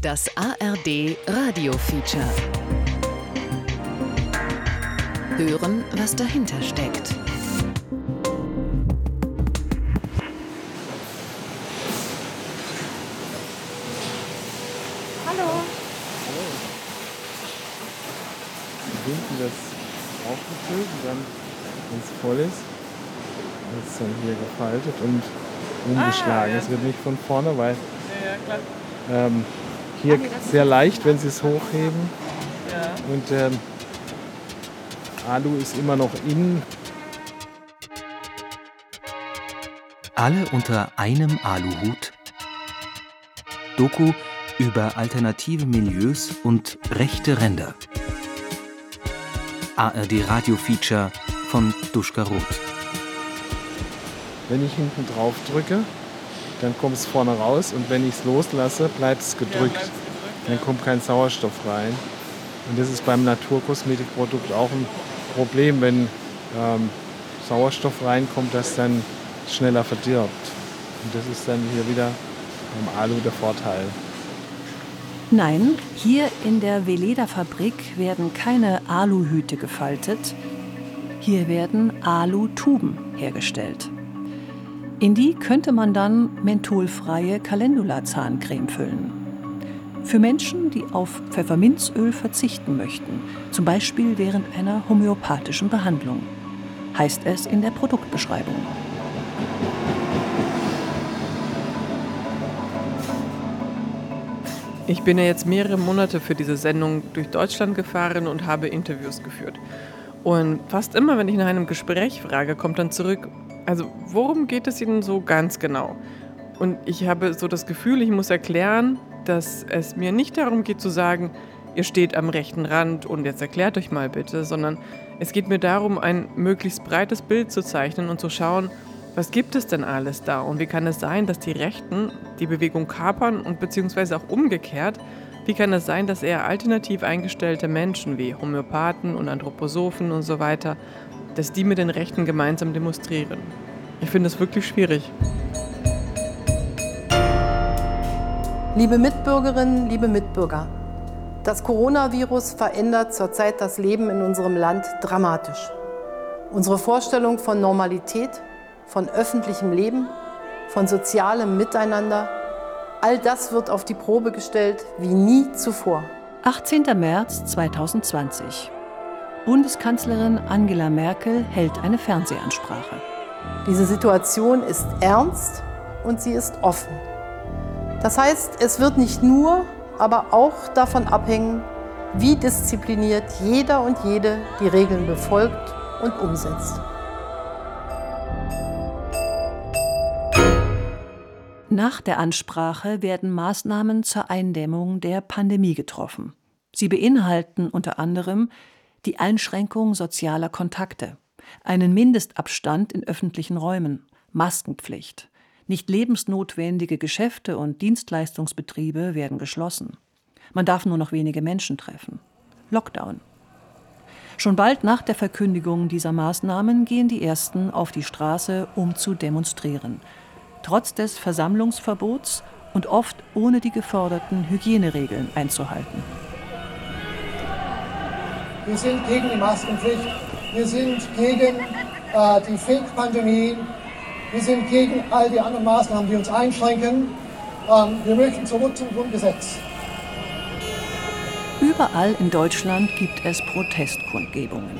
Das ARD Radio Feature. Hören, was dahinter steckt. Hallo. Hallo. Hinten das aufgefüllt und dann, wenn es voll ist, wird es dann hier gefaltet und umgeschlagen. Ah, ja. Es wird nicht von vorne, weil Ja, klar. ähm, hier sehr leicht, wenn Sie es hochheben. Ja. Und ähm, Alu ist immer noch innen. Alle unter einem Aluhut. Doku über alternative Milieus und rechte Ränder. ARD Radio Feature von Duschka Roth. Wenn ich hinten drauf drücke, dann kommt es vorne raus und wenn ich es loslasse, bleibt es Ja, gedrückt. bleibt's gedrückt, Dann kommt kein Sauerstoff rein. Und das ist beim Naturkosmetikprodukt auch ein Problem, wenn ähm, Sauerstoff reinkommt, das dann schneller verdirbt. Und das ist dann hier wieder beim Alu der Vorteil. Nein, hier in der Veleda-Fabrik werden keine Aluhüte gefaltet. Hier werden Alutuben hergestellt. In die könnte man dann mentholfreie Calendula-Zahncreme füllen. Für Menschen, die auf Pfefferminzöl verzichten möchten, zum Beispiel während einer homöopathischen Behandlung, heißt es in der Produktbeschreibung. Ich bin ja jetzt mehrere Monate für diese Sendung durch Deutschland gefahren und habe Interviews geführt. Und fast immer, wenn ich nach einem Gespräch frage, kommt dann zurück, also worum geht es Ihnen so ganz genau? Und ich habe so das Gefühl, ich muss erklären, dass es mir nicht darum geht zu sagen, ihr steht am rechten Rand und jetzt erklärt euch mal bitte, sondern es geht mir darum, ein möglichst breites Bild zu zeichnen und zu schauen, was gibt es denn alles da und wie kann es sein, dass die Rechten die Bewegung kapern und beziehungsweise auch umgekehrt, wie kann es sein, dass eher alternativ eingestellte Menschen wie Homöopathen und Anthroposophen und so weiter, dass die mit den Rechten gemeinsam demonstrieren? Ich finde es wirklich schwierig. Liebe Mitbürgerinnen, liebe Mitbürger, das Coronavirus verändert zurzeit das Leben in unserem Land dramatisch. Unsere Vorstellung von Normalität, von öffentlichem Leben, von sozialem Miteinander, all das wird auf die Probe gestellt wie nie zuvor. 18. März 2020. Bundeskanzlerin Angela Merkel hält eine Fernsehansprache. Diese Situation ist ernst und sie ist offen. Das heißt, es wird nicht nur, aber auch davon abhängen, wie diszipliniert jeder und jede die Regeln befolgt und umsetzt. Nach der Ansprache werden Maßnahmen zur Eindämmung der Pandemie getroffen. Sie beinhalten unter anderem die Einschränkung sozialer Kontakte, einen Mindestabstand in öffentlichen Räumen, Maskenpflicht. Nicht lebensnotwendige Geschäfte und Dienstleistungsbetriebe werden geschlossen. Man darf nur noch wenige Menschen treffen. Lockdown. Schon bald nach der Verkündigung dieser Maßnahmen gehen die Ersten auf die Straße, um zu demonstrieren. Trotz des Versammlungsverbots und oft ohne die geforderten Hygieneregeln einzuhalten. Wir sind gegen die Maskenpflicht. Wir sind gegen äh, die Fake-Pandemie. Wir sind gegen all die anderen Maßnahmen, die uns einschränken. Ähm, wir möchten zurück zum Grundgesetz. Überall in Deutschland gibt es Protestkundgebungen.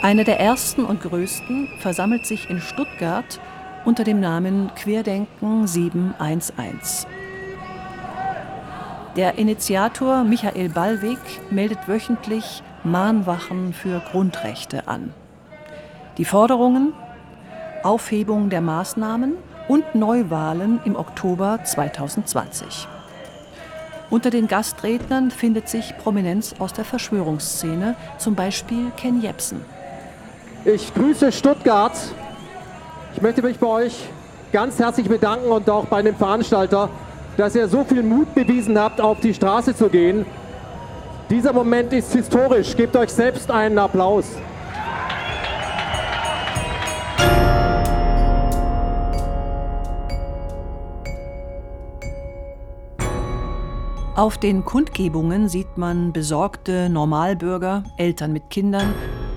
Eine der ersten und größten versammelt sich in Stuttgart unter dem Namen Querdenken 711. Der Initiator Michael Ballweg meldet wöchentlich Mahnwachen für Grundrechte an. Die Forderungen Aufhebung der Maßnahmen und Neuwahlen im Oktober 2020. Unter den Gastrednern findet sich Prominenz aus der Verschwörungsszene, zum Beispiel Ken Jebsen. Ich grüße Stuttgart. Ich möchte mich bei euch ganz herzlich bedanken und auch bei dem Veranstalter, dass ihr so viel Mut bewiesen habt, auf die Straße zu gehen. Dieser Moment ist historisch. Gebt euch selbst einen Applaus. Auf den Kundgebungen sieht man besorgte Normalbürger, Eltern mit Kindern,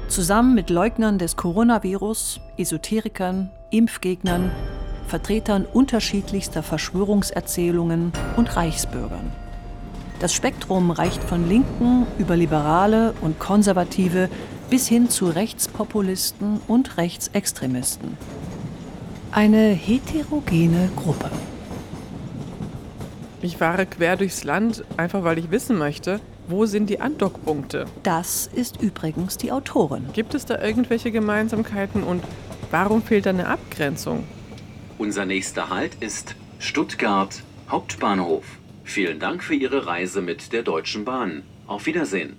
zusammen mit Leugnern des Coronavirus, Esoterikern, Impfgegnern, Vertretern unterschiedlichster Verschwörungserzählungen und Reichsbürgern. Das Spektrum reicht von Linken über Liberale und Konservative bis hin zu Rechtspopulisten und Rechtsextremisten. Eine heterogene Gruppe. Ich fahre quer durchs Land, einfach weil ich wissen möchte, wo sind die Andockpunkte? Das ist übrigens die Autorin. Gibt es da irgendwelche Gemeinsamkeiten und warum fehlt da eine Abgrenzung? Unser nächster Halt ist Stuttgart Hauptbahnhof. Vielen Dank für Ihre Reise mit der Deutschen Bahn. Auf Wiedersehen.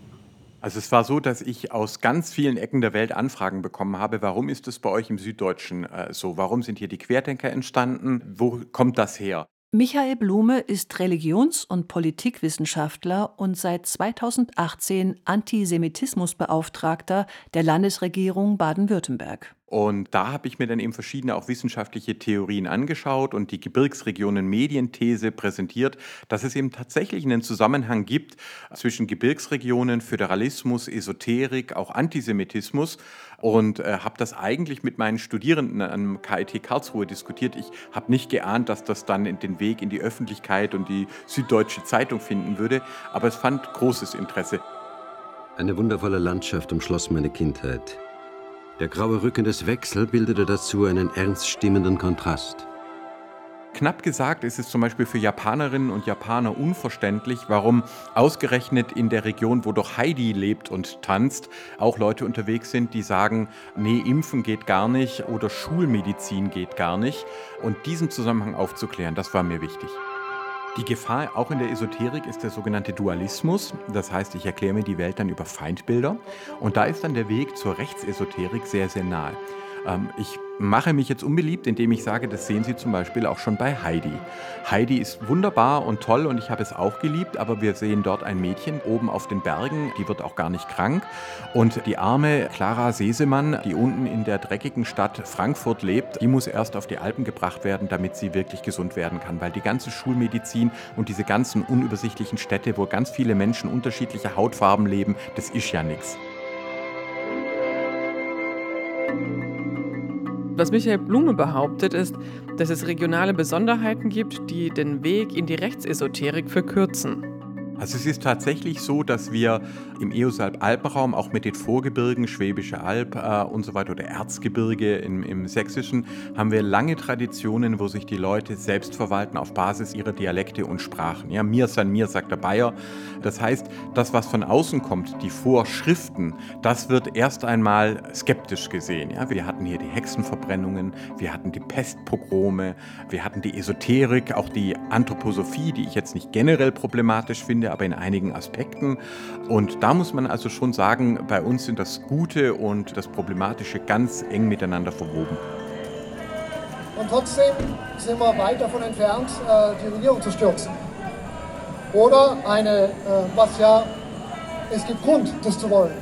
Also es war so, dass ich aus ganz vielen Ecken der Welt Anfragen bekommen habe, warum ist es bei euch im Süddeutschen äh, so? Warum sind hier die Querdenker entstanden? Wo kommt das her? Michael Blume ist Religions- und Politikwissenschaftler und seit 2018 Antisemitismusbeauftragter der Landesregierung Baden-Württemberg. Und da habe ich mir dann eben verschiedene auch wissenschaftliche Theorien angeschaut und die Gebirgsregionen Medienthese präsentiert, dass es eben tatsächlich einen Zusammenhang gibt zwischen Gebirgsregionen, Föderalismus, Esoterik, auch Antisemitismus und äh, habe das eigentlich mit meinen Studierenden am KIT Karlsruhe diskutiert. Ich habe nicht geahnt, dass das dann den Weg in die Öffentlichkeit und die Süddeutsche Zeitung finden würde, aber es fand großes Interesse. Eine wundervolle Landschaft umschloss meine Kindheit. Der graue Rücken des Wechsel bildete dazu einen ernst stimmenden Kontrast. Knapp gesagt ist es zum Beispiel für Japanerinnen und Japaner unverständlich, warum ausgerechnet in der Region, wo doch Heidi lebt und tanzt, auch Leute unterwegs sind, die sagen, nee, impfen geht gar nicht oder Schulmedizin geht gar nicht. Und diesen Zusammenhang aufzuklären, das war mir wichtig. Die Gefahr auch in der Esoterik ist der sogenannte Dualismus. Das heißt, ich erkläre mir die Welt dann über Feindbilder. Und da ist dann der Weg zur Rechtsesoterik sehr, sehr nahe. Ähm, ich mache mich jetzt unbeliebt, indem ich sage, das sehen Sie zum Beispiel auch schon bei Heidi. Heidi ist wunderbar und toll und ich habe es auch geliebt, aber wir sehen dort ein Mädchen oben auf den Bergen, die wird auch gar nicht krank. Und die arme Clara Sesemann, die unten in der dreckigen Stadt Frankfurt lebt, die muss erst auf die Alpen gebracht werden, damit sie wirklich gesund werden kann, weil die ganze Schulmedizin und diese ganzen unübersichtlichen Städte, wo ganz viele Menschen unterschiedlicher Hautfarben leben, das ist ja nichts. Was Michael Blume behauptet, ist, dass es regionale Besonderheiten gibt, die den Weg in die Rechtsesoterik verkürzen. Also es ist tatsächlich so, dass wir im Eosalp-Alpenraum auch mit den Vorgebirgen, Schwäbische Alb äh, und so weiter oder Erzgebirge im, im Sächsischen, haben wir lange Traditionen, wo sich die Leute selbst verwalten auf Basis ihrer Dialekte und Sprachen. Ja, mir san mir, sagt der Bayer. Das heißt, das, was von außen kommt, die Vorschriften, das wird erst einmal skeptisch gesehen. Ja, wir hatten hier die Hexenverbrennungen, wir hatten die Pestpogrome, wir hatten die Esoterik, auch die Anthroposophie, die ich jetzt nicht generell problematisch finde, aber in einigen Aspekten. Und da muss man also schon sagen, bei uns sind das Gute und das Problematische ganz eng miteinander verwoben. Und trotzdem sind wir weit davon entfernt, äh, die Regierung zu stürzen. Oder eine, äh, was ja, es gibt Grund, das zu wollen.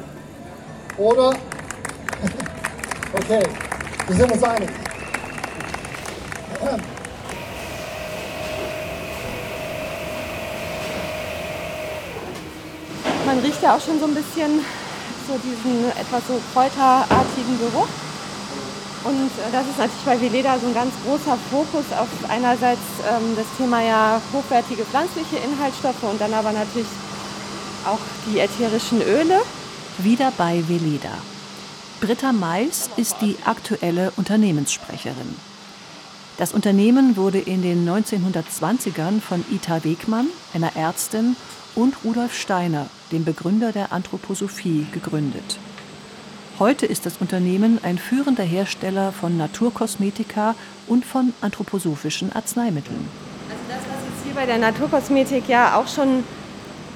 Oder, okay, wir sind uns einig. Man riecht ja auch schon so ein bisschen so diesen etwas so kräuterartigen Geruch. Und äh, das ist natürlich bei Veleda so ein ganz großer Fokus auf einerseits ähm, das Thema ja hochwertige pflanzliche Inhaltsstoffe und dann aber natürlich auch die ätherischen Öle. Wieder bei Veleda. Britta Mais ist die aktuelle Unternehmenssprecherin. Das Unternehmen wurde in den 1920ern von Ita Wegmann, einer Ärztin, und Rudolf Steiner, dem Begründer der Anthroposophie, gegründet. Heute ist das Unternehmen ein führender Hersteller von Naturkosmetika und von anthroposophischen Arzneimitteln. Also das, was jetzt hier bei der Naturkosmetik ja auch schon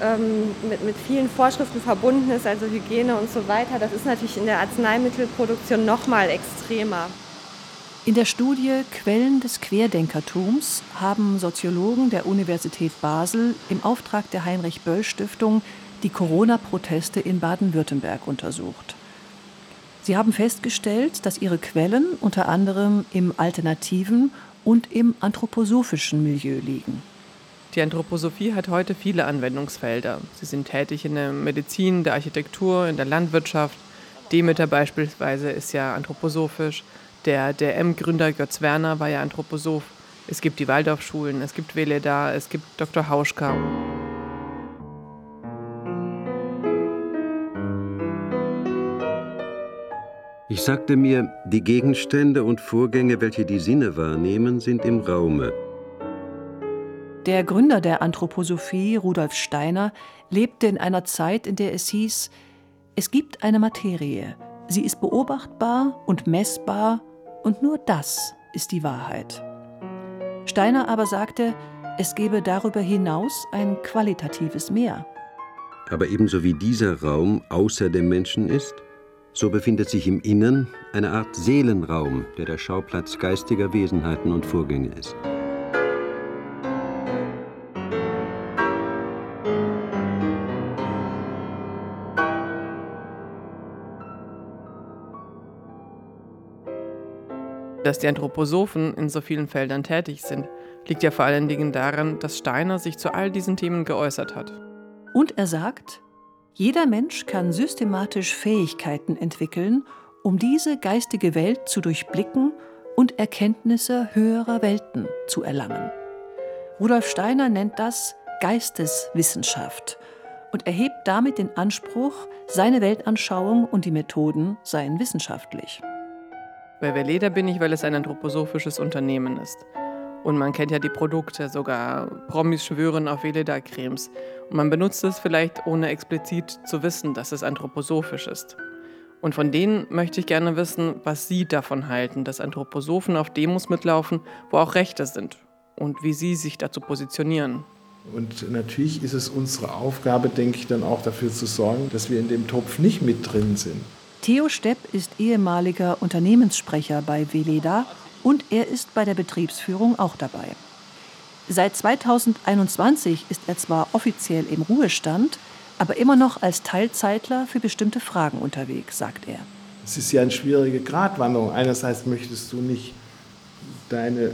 ähm, mit, mit vielen Vorschriften verbunden ist, also Hygiene und so weiter, das ist natürlich in der Arzneimittelproduktion noch mal extremer. In der Studie Quellen des Querdenkertums haben Soziologen der Universität Basel im Auftrag der Heinrich Böll Stiftung die Corona-Proteste in Baden-Württemberg untersucht. Sie haben festgestellt, dass ihre Quellen unter anderem im alternativen und im anthroposophischen Milieu liegen. Die Anthroposophie hat heute viele Anwendungsfelder. Sie sind tätig in der Medizin, der Architektur, in der Landwirtschaft. Demeter beispielsweise ist ja anthroposophisch. Der DM-Gründer Götz Werner war ja Anthroposoph. Es gibt die Waldorfschulen, es gibt Weleda, es gibt Dr. Hauschka. Ich sagte mir, die Gegenstände und Vorgänge, welche die Sinne wahrnehmen, sind im Raume. Der Gründer der Anthroposophie, Rudolf Steiner, lebte in einer Zeit, in der es hieß, es gibt eine Materie, sie ist beobachtbar und messbar und nur das ist die Wahrheit. Steiner aber sagte, es gebe darüber hinaus ein qualitatives Mehr. Aber ebenso wie dieser Raum außer dem Menschen ist, so befindet sich im Innern eine Art Seelenraum, der der Schauplatz geistiger Wesenheiten und Vorgänge ist. Dass die Anthroposophen in so vielen Feldern tätig sind, liegt ja vor allen Dingen daran, dass Steiner sich zu all diesen Themen geäußert hat. Und er sagt, jeder Mensch kann systematisch Fähigkeiten entwickeln, um diese geistige Welt zu durchblicken und Erkenntnisse höherer Welten zu erlangen. Rudolf Steiner nennt das Geisteswissenschaft und erhebt damit den Anspruch, seine Weltanschauung und die Methoden seien wissenschaftlich. Bei Veleda bin ich, weil es ein anthroposophisches Unternehmen ist. Und man kennt ja die Produkte, sogar Promis schwören auf Veleda-Cremes. Und man benutzt es vielleicht, ohne explizit zu wissen, dass es anthroposophisch ist. Und von denen möchte ich gerne wissen, was Sie davon halten, dass Anthroposophen auf Demos mitlaufen, wo auch Rechte sind. Und wie Sie sich dazu positionieren. Und natürlich ist es unsere Aufgabe, denke ich, dann auch dafür zu sorgen, dass wir in dem Topf nicht mit drin sind. Theo Stepp ist ehemaliger Unternehmenssprecher bei Veleda und er ist bei der Betriebsführung auch dabei. Seit 2021 ist er zwar offiziell im Ruhestand, aber immer noch als Teilzeitler für bestimmte Fragen unterwegs, sagt er. Es ist ja eine schwierige Gratwanderung. Einerseits möchtest du nicht deine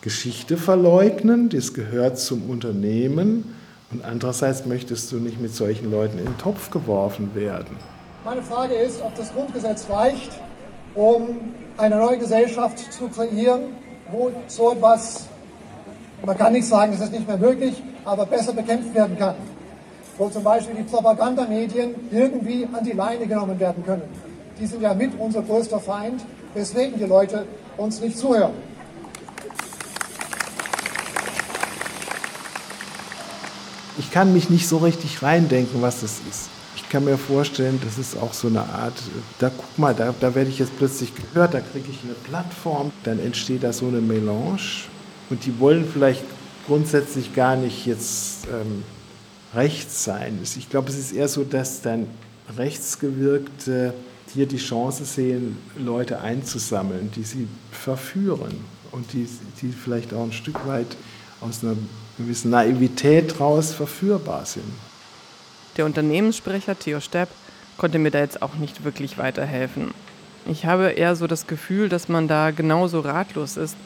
Geschichte verleugnen, das gehört zum Unternehmen, und andererseits möchtest du nicht mit solchen Leuten in den Topf geworfen werden. Meine Frage ist, ob das Grundgesetz reicht, um eine neue Gesellschaft zu kreieren, wo so etwas, man kann nicht sagen, es ist nicht mehr möglich, aber besser bekämpft werden kann. Wo zum Beispiel die Propagandamedien irgendwie an die Leine genommen werden können. Die sind ja mit unser größter Feind, weswegen die Leute uns nicht zuhören. Ich kann mich nicht so richtig reindenken, was das ist kann mir vorstellen, das ist auch so eine Art, da guck mal, da, da werde ich jetzt plötzlich gehört, da kriege ich eine Plattform, dann entsteht da so eine Melange und die wollen vielleicht grundsätzlich gar nicht jetzt ähm, rechts sein. Ich glaube, es ist eher so, dass dann Rechtsgewirkte hier die Chance sehen, Leute einzusammeln, die sie verführen und die, die vielleicht auch ein Stück weit aus einer gewissen Naivität raus verführbar sind. Der Unternehmenssprecher Theo Stepp konnte mir da jetzt auch nicht wirklich weiterhelfen. Ich habe eher so das Gefühl, dass man da genauso ratlos ist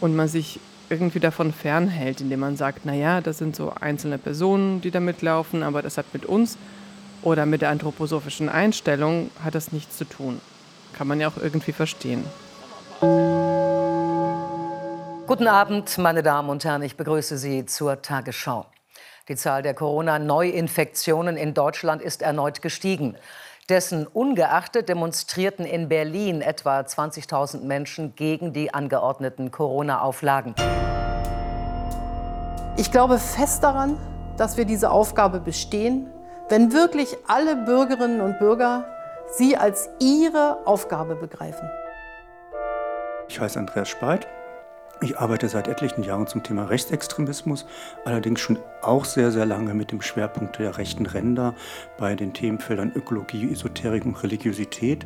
und man sich irgendwie davon fernhält, indem man sagt, naja, das sind so einzelne Personen, die da mitlaufen, aber das hat mit uns oder mit der anthroposophischen Einstellung hat das nichts zu tun. Kann man ja auch irgendwie verstehen. Guten Abend, meine Damen und Herren, ich begrüße Sie zur Tagesschau. Die Zahl der Corona-Neuinfektionen in Deutschland ist erneut gestiegen. Dessen ungeachtet demonstrierten in Berlin etwa 20.000 Menschen gegen die angeordneten Corona-Auflagen. Ich glaube fest daran, dass wir diese Aufgabe bestehen, wenn wirklich alle Bürgerinnen und Bürger sie als ihre Aufgabe begreifen. Ich heiße Andreas Speit. Ich arbeite seit etlichen Jahren zum Thema Rechtsextremismus, allerdings schon auch sehr, sehr lange mit dem Schwerpunkt der rechten Ränder bei den Themenfeldern Ökologie, Esoterik und Religiosität.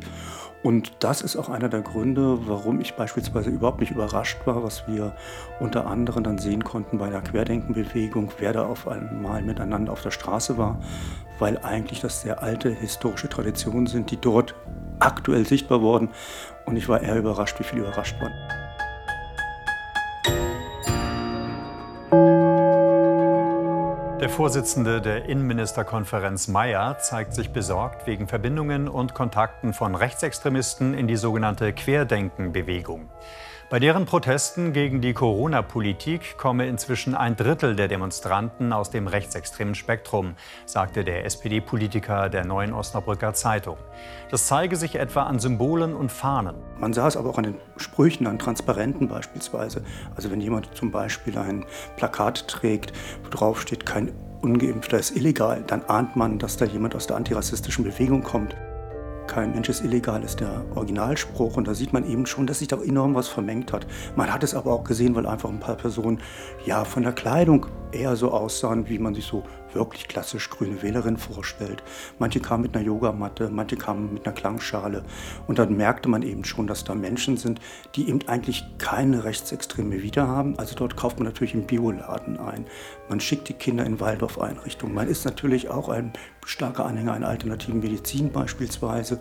Und das ist auch einer der Gründe, warum ich beispielsweise überhaupt nicht überrascht war, was wir unter anderem dann sehen konnten bei der Querdenkenbewegung, wer da auf einmal miteinander auf der Straße war, weil eigentlich das sehr alte historische Traditionen sind, die dort aktuell sichtbar wurden. Und ich war eher überrascht, wie viele überrascht waren. Vorsitzende der Innenministerkonferenz Mayer zeigt sich besorgt wegen Verbindungen und Kontakten von Rechtsextremisten in die sogenannte Querdenken-Bewegung. Bei deren Protesten gegen die Corona-Politik komme inzwischen ein Drittel der Demonstranten aus dem rechtsextremen Spektrum, sagte der SPD-Politiker der Neuen Osnabrücker Zeitung. Das zeige sich etwa an Symbolen und Fahnen. Man sah es aber auch an den Sprüchen, an Transparenten beispielsweise. Also wenn jemand zum Beispiel ein Plakat trägt, wo drauf steht, kein Ungeimpfter ist illegal, dann ahnt man, dass da jemand aus der antirassistischen Bewegung kommt kein Mensch ist illegal, ist der Originalspruch. Und da sieht man eben schon, dass sich da enorm was vermengt hat. Man hat es aber auch gesehen, weil einfach ein paar Personen ja von der Kleidung eher so aussahen, wie man sich so wirklich klassisch grüne Wählerin vorstellt. Manche kamen mit einer Yogamatte, manche kamen mit einer Klangschale. Und dann merkte man eben schon, dass da Menschen sind, die eben eigentlich keine rechtsextreme Vita haben. Also dort kauft man natürlich im Bioladen ein. Man schickt die Kinder in Waldorfeinrichtungen. Man ist natürlich auch ein starker Anhänger einer alternativen Medizin beispielsweise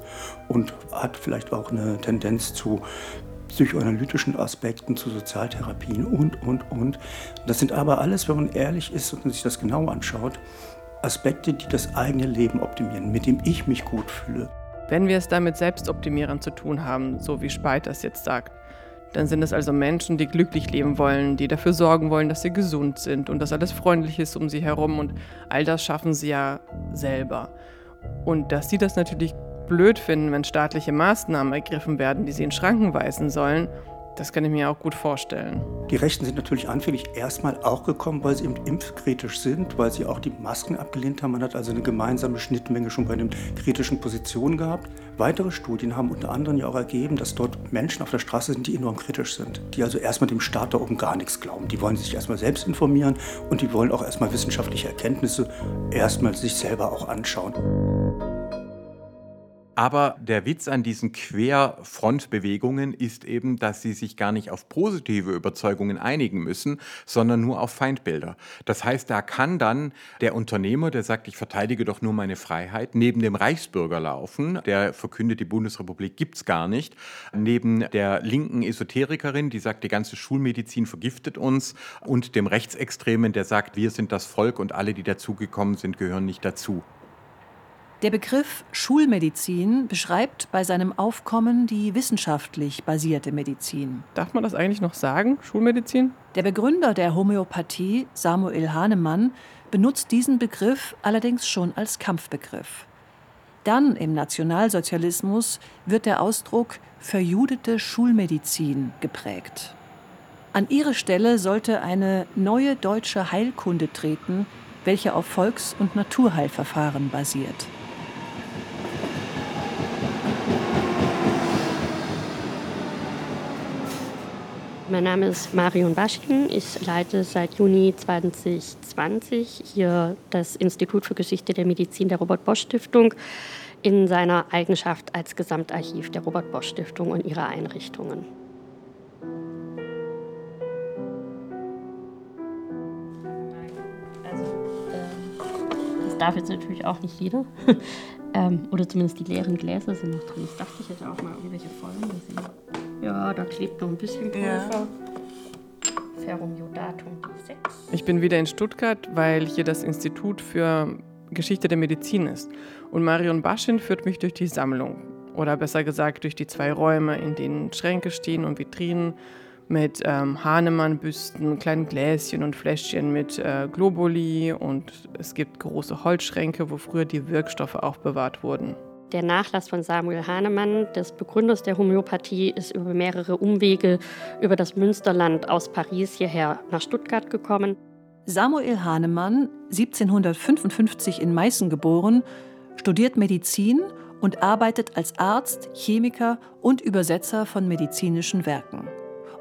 und hat vielleicht auch eine Tendenz zu psychoanalytischen Aspekten, zu Sozialtherapien und, und, und. Das sind aber alles, wenn man ehrlich ist und sich das genau anschaut, Aspekte, die das eigene Leben optimieren, mit dem ich mich gut fühle. Wenn wir es da mit Selbstoptimierern zu tun haben, so wie Speit das jetzt sagt, dann sind es also Menschen, die glücklich leben wollen, die dafür sorgen wollen, dass sie gesund sind und dass alles freundlich ist um sie herum und all das schaffen sie ja selber. Und dass sie das natürlich blöd finden, wenn staatliche Maßnahmen ergriffen werden, die sie in Schranken weisen sollen, das kann ich mir auch gut vorstellen. Die Rechten sind natürlich anfällig erstmal auch gekommen, weil sie eben impfkritisch sind, weil sie auch die Masken abgelehnt haben. Man hat also eine gemeinsame Schnittmenge schon bei den kritischen Positionen gehabt. Weitere Studien haben unter anderem ja auch ergeben, dass dort Menschen auf der Straße sind, die enorm kritisch sind, die also erstmal dem Staat da oben gar nichts glauben. Die wollen sich erstmal selbst informieren und die wollen auch erstmal wissenschaftliche Erkenntnisse erstmal sich selber auch anschauen. Aber der Witz an diesen Querfrontbewegungen ist eben, dass sie sich gar nicht auf positive Überzeugungen einigen müssen, sondern nur auf Feindbilder. Das heißt, da kann dann der Unternehmer, der sagt, ich verteidige doch nur meine Freiheit, neben dem Reichsbürger laufen, der verkündet, die Bundesrepublik gibt es gar nicht, neben der linken Esoterikerin, die sagt, die ganze Schulmedizin vergiftet uns, und dem Rechtsextremen, der sagt, wir sind das Volk und alle, die dazugekommen sind, gehören nicht dazu. Der Begriff Schulmedizin beschreibt bei seinem Aufkommen die wissenschaftlich basierte Medizin. Darf man das eigentlich noch sagen, Schulmedizin? Der Begründer der Homöopathie, Samuel Hahnemann, benutzt diesen Begriff allerdings schon als Kampfbegriff. Dann im Nationalsozialismus wird der Ausdruck verjudete Schulmedizin geprägt. An ihre Stelle sollte eine neue deutsche Heilkunde treten, welche auf Volks- und Naturheilverfahren basiert. Mein Name ist Marion Baschkin. Ich leite seit Juni 2020 hier das Institut für Geschichte der Medizin der Robert Bosch Stiftung in seiner Eigenschaft als Gesamtarchiv der Robert Bosch Stiftung und ihrer Einrichtungen. Also, das darf jetzt natürlich auch nicht jeder. ähm, oder zumindest die leeren Gläser sind noch drin. Ich dachte, ich hätte auch mal irgendwelche vollen gesehen. Ja, da klebt noch ein bisschen Pulver. Ja. Ferrum Iodatum D6. Ich bin wieder in Stuttgart, weil hier das Institut für Geschichte der Medizin ist. Und Marion Baschin führt mich durch die Sammlung. Oder besser gesagt durch die zwei Räume, in denen Schränke stehen und Vitrinen mit ähm, Hahnemann-Büsten, kleinen Gläschen und Fläschchen mit äh, Globuli. Und es gibt große Holzschränke, wo früher die Wirkstoffe aufbewahrt wurden. Der Nachlass von Samuel Hahnemann, des Begründers der Homöopathie, ist über mehrere Umwege über das Münsterland aus Paris hierher nach Stuttgart gekommen. Samuel Hahnemann, 1755 in Meißen geboren, studiert Medizin und arbeitet als Arzt, Chemiker und Übersetzer von medizinischen Werken.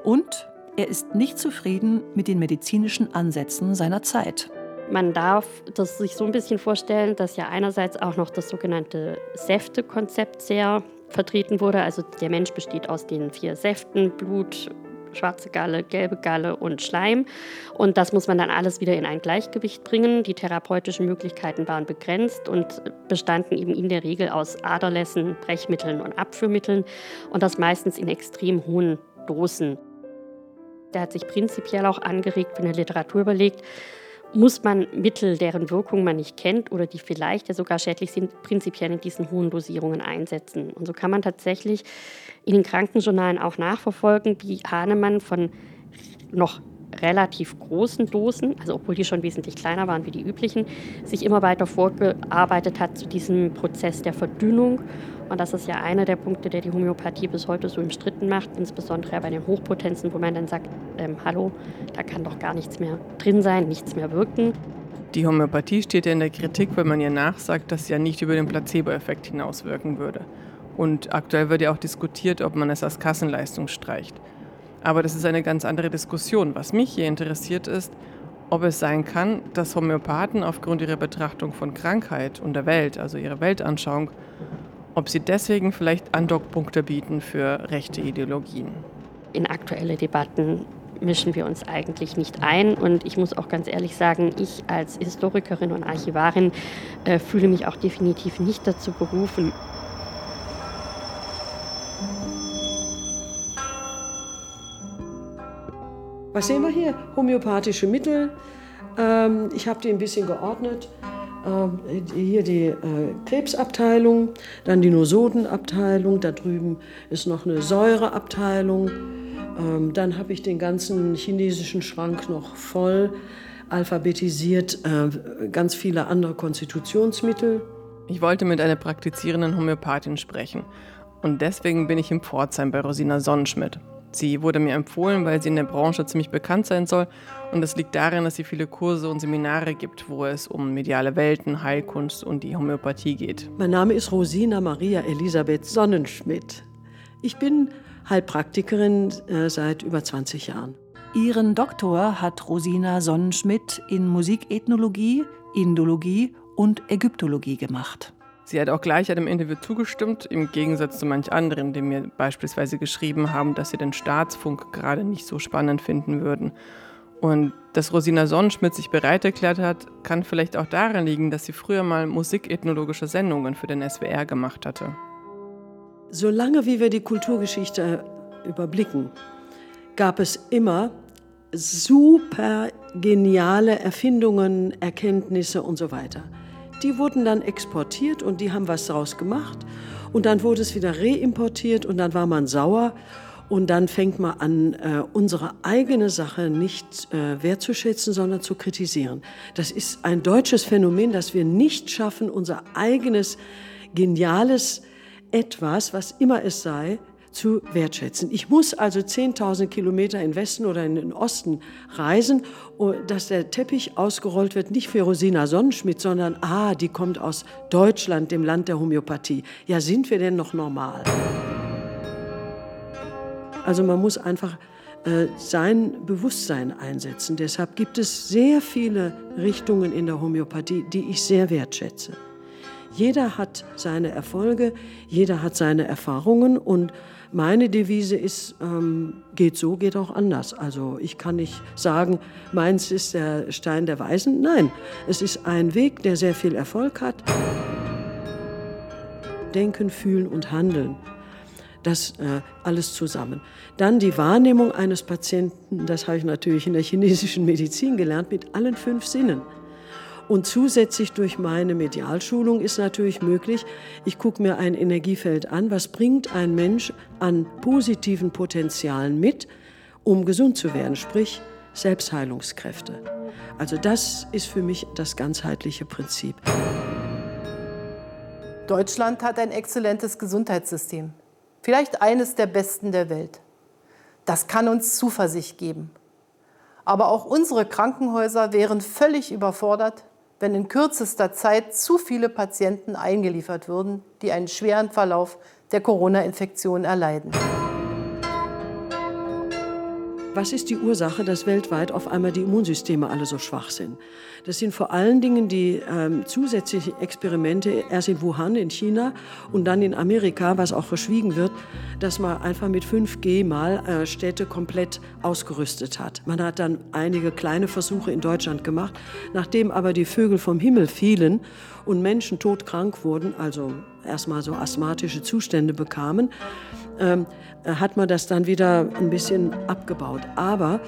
Und er ist nicht zufrieden mit den medizinischen Ansätzen seiner Zeit. Man darf das sich so ein bisschen vorstellen, dass ja einerseits auch noch das sogenannte Säfte-Konzept sehr vertreten wurde. Also der Mensch besteht aus den vier Säften, Blut, schwarze Galle, gelbe Galle und Schleim. Und das muss man dann alles wieder in ein Gleichgewicht bringen. Die therapeutischen Möglichkeiten waren begrenzt und bestanden eben in der Regel aus Aderlässen, Brechmitteln und Abführmitteln und das meistens in extrem hohen Dosen. Der hat sich prinzipiell auch angeregt, wenn er Literatur überlegt, muss man Mittel, deren Wirkung man nicht kennt oder die vielleicht ja sogar schädlich sind, prinzipiell in diesen hohen Dosierungen einsetzen. Und so kann man tatsächlich in den Krankenjournalen auch nachverfolgen, wie Hahnemann von noch relativ großen Dosen, also obwohl die schon wesentlich kleiner waren wie die üblichen, sich immer weiter vorgearbeitet hat zu diesem Prozess der Verdünnung. Und das ist ja einer der Punkte, der die Homöopathie bis heute so umstritten macht, insbesondere bei den Hochpotenzen, wo man dann sagt, ähm, hallo, da kann doch gar nichts mehr drin sein, nichts mehr wirken. Die Homöopathie steht ja in der Kritik, weil man ihr nachsagt, dass sie ja nicht über den Placebo-Effekt hinauswirken würde. Und aktuell wird ja auch diskutiert, ob man es als Kassenleistung streicht. Aber das ist eine ganz andere Diskussion. Was mich hier interessiert ist, ob es sein kann, dass Homöopathen aufgrund ihrer Betrachtung von Krankheit und der Welt, also ihrer Weltanschauung, ob sie deswegen vielleicht Andockpunkte bieten für rechte Ideologien. In aktuelle Debatten mischen wir uns eigentlich nicht ein. Und ich muss auch ganz ehrlich sagen, ich als Historikerin und Archivarin äh, fühle mich auch definitiv nicht dazu berufen, Was sehen wir hier? Homöopathische Mittel. Ähm, ich habe die ein bisschen geordnet. Ähm, hier die äh, Krebsabteilung, dann die Nosodenabteilung, da drüben ist noch eine Säureabteilung. Ähm, dann habe ich den ganzen chinesischen Schrank noch voll alphabetisiert, äh, ganz viele andere Konstitutionsmittel. Ich wollte mit einer praktizierenden Homöopathin sprechen. Und deswegen bin ich in Pforzheim bei Rosina Sonnenschmidt. Sie wurde mir empfohlen, weil sie in der Branche ziemlich bekannt sein soll. Und das liegt darin, dass sie viele Kurse und Seminare gibt, wo es um mediale Welten, Heilkunst und die Homöopathie geht. Mein Name ist Rosina Maria Elisabeth Sonnenschmidt. Ich bin Heilpraktikerin äh, seit über 20 Jahren. Ihren Doktor hat Rosina Sonnenschmidt in Musikethnologie, Indologie und Ägyptologie gemacht. Sie hat auch gleich einem Interview zugestimmt, im Gegensatz zu manch anderen, die mir beispielsweise geschrieben haben, dass sie den Staatsfunk gerade nicht so spannend finden würden. Und dass Rosina Sonnenschmidt sich bereit erklärt hat, kann vielleicht auch daran liegen, dass sie früher mal musikethnologische Sendungen für den SWR gemacht hatte. Solange wie wir die Kulturgeschichte überblicken, gab es immer super geniale Erfindungen, Erkenntnisse und so weiter. Die wurden dann exportiert und die haben was daraus gemacht. Und dann wurde es wieder reimportiert und dann war man sauer. Und dann fängt man an, äh, unsere eigene Sache nicht äh, wertzuschätzen, sondern zu kritisieren. Das ist ein deutsches Phänomen, dass wir nicht schaffen, unser eigenes geniales Etwas, was immer es sei, zu wertschätzen. Ich muss also 10.000 Kilometer in Westen oder in den Osten reisen, dass der Teppich ausgerollt wird, nicht für Rosina Sonnenschmidt, sondern, ah, die kommt aus Deutschland, dem Land der Homöopathie. Ja, sind wir denn noch normal? Also man muss einfach äh, sein Bewusstsein einsetzen. Deshalb gibt es sehr viele Richtungen in der Homöopathie, die ich sehr wertschätze. Jeder hat seine Erfolge, jeder hat seine Erfahrungen und meine Devise ist, ähm, geht so, geht auch anders. Also ich kann nicht sagen, meins ist der Stein der Weisen. Nein, es ist ein Weg, der sehr viel Erfolg hat. Denken, fühlen und handeln. Das äh, alles zusammen. Dann die Wahrnehmung eines Patienten, das habe ich natürlich in der chinesischen Medizin gelernt, mit allen fünf Sinnen. Und zusätzlich durch meine Medialschulung ist natürlich möglich, ich gucke mir ein Energiefeld an, was bringt ein Mensch an positiven Potenzialen mit, um gesund zu werden, sprich Selbstheilungskräfte. Also das ist für mich das ganzheitliche Prinzip. Deutschland hat ein exzellentes Gesundheitssystem, vielleicht eines der besten der Welt. Das kann uns Zuversicht geben. Aber auch unsere Krankenhäuser wären völlig überfordert, wenn in kürzester Zeit zu viele Patienten eingeliefert würden, die einen schweren Verlauf der Corona-Infektion erleiden. Was ist die Ursache, dass weltweit auf einmal die Immunsysteme alle so schwach sind? Das sind vor allen Dingen die ähm, zusätzlichen Experimente erst in Wuhan in China und dann in Amerika, was auch verschwiegen wird, dass man einfach mit 5G mal äh, Städte komplett ausgerüstet hat. Man hat dann einige kleine Versuche in Deutschland gemacht, nachdem aber die Vögel vom Himmel fielen und Menschen todkrank wurden, also erstmal so asthmatische Zustände bekamen, ähm, hat man das dann wieder ein bisschen abgebaut. Aber